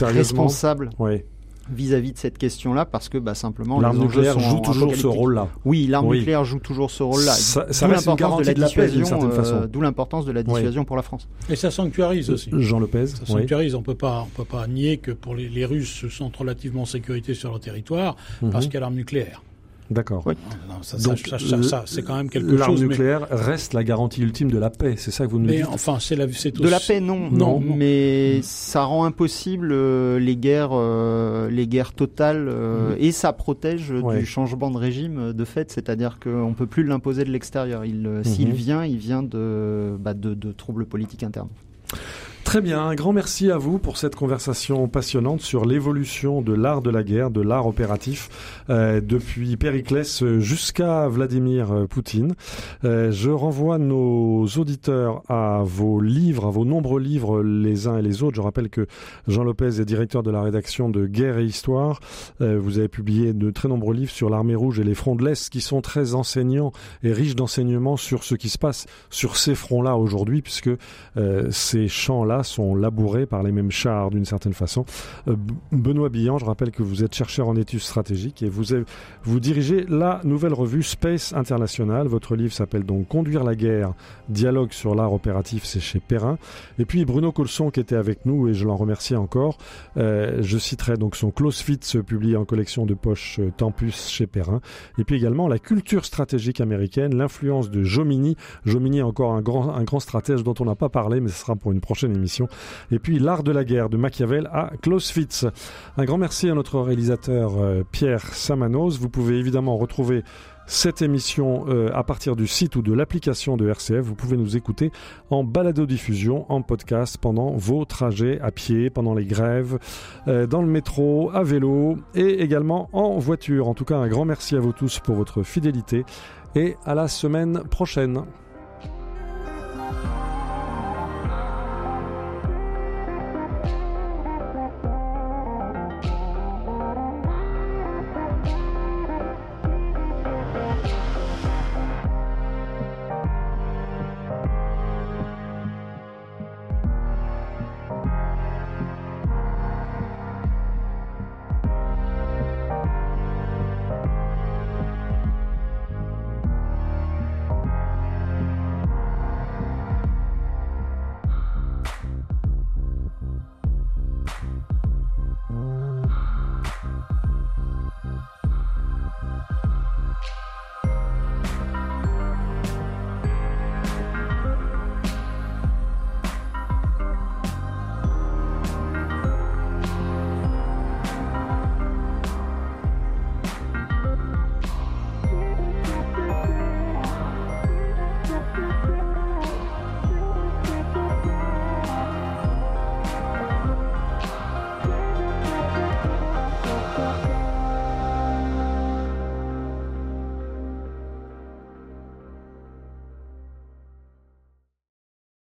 responsable Oui. Vis-à-vis de cette question-là, parce que bah, simplement L'arme nucléaire joue toujours ce rôle-là. Oui, l'arme Oui. nucléaire joue toujours ce rôle-là. Ça- ça D'où reste une l'importance de la dissuasion, euh. D'où l'importance de la dissuasion pour la France. Et ça sanctuarise aussi. Jean Lopez Ça oui. sanctuarise, on peut pas, on peut pas nier que pour les, les Russes se sentent relativement en sécurité sur leur territoire Mhm. parce qu'il y a l'arme nucléaire. D'accord. Oui. Non, ça, Donc, ça, ça, ça, ça, c'est quand même quelque L'arme chose. mais- nucléaire reste la garantie ultime de la paix, c'est ça que vous nous Mais, dites enfin, c'est la, c'est De la paix, non, Non, non, non. mais ça rend impossible euh, les guerres, euh, les guerres totales, euh, et ça protège Ouais. du changement de régime de fait, c'est-à-dire qu'on peut plus l'imposer de l'extérieur. Il, S'il Mhm. vient, il vient de, bah, de, de troubles politiques internes. Très bien, un grand merci à vous pour cette conversation passionnante sur l'évolution de l'art de la guerre, de l'art opératif, euh, depuis Périclès jusqu'à Vladimir Poutine. Euh, je renvoie nos auditeurs à vos livres, à vos nombreux livres les uns et les autres. Je rappelle que Jean Lopez est directeur de la rédaction de Guerre et Histoire. Euh, vous avez publié de très nombreux livres sur l'armée rouge et les fronts de l'Est qui sont très enseignants et riches d'enseignements sur ce qui se passe sur ces fronts-là aujourd'hui, puisque euh, ces champs-là sont labourés par les mêmes chars d'une certaine façon. Euh, Benoît Billan, je rappelle que vous êtes chercheur en études stratégiques et vous, vous dirigez la nouvelle revue Space International. Votre livre s'appelle donc Conduire la guerre, dialogue sur l'art opératif, c'est chez Perrin. Et puis Bruno Colson qui était avec nous et je l'en remercie encore. Euh, je citerai donc son Clausewitz publié en collection de poche euh, Tempus chez Perrin. Et puis également la culture stratégique américaine, l'influence de Jomini. Jomini encore un grand, un grand stratège dont on n'a pas parlé, mais ce sera pour une prochaine émission. Et puis l'art de la guerre de Machiavel à Clausewitz. Un grand merci à notre réalisateur euh, Pierre Samanos. Vous pouvez évidemment retrouver cette émission euh, à partir du site ou de l'application de RCF. Vous pouvez nous écouter en balado-diffusion, en podcast, pendant vos trajets à pied, pendant les grèves, euh, dans le métro, à vélo et également en voiture. En tout cas, un grand merci à vous tous pour votre fidélité et à la semaine prochaine.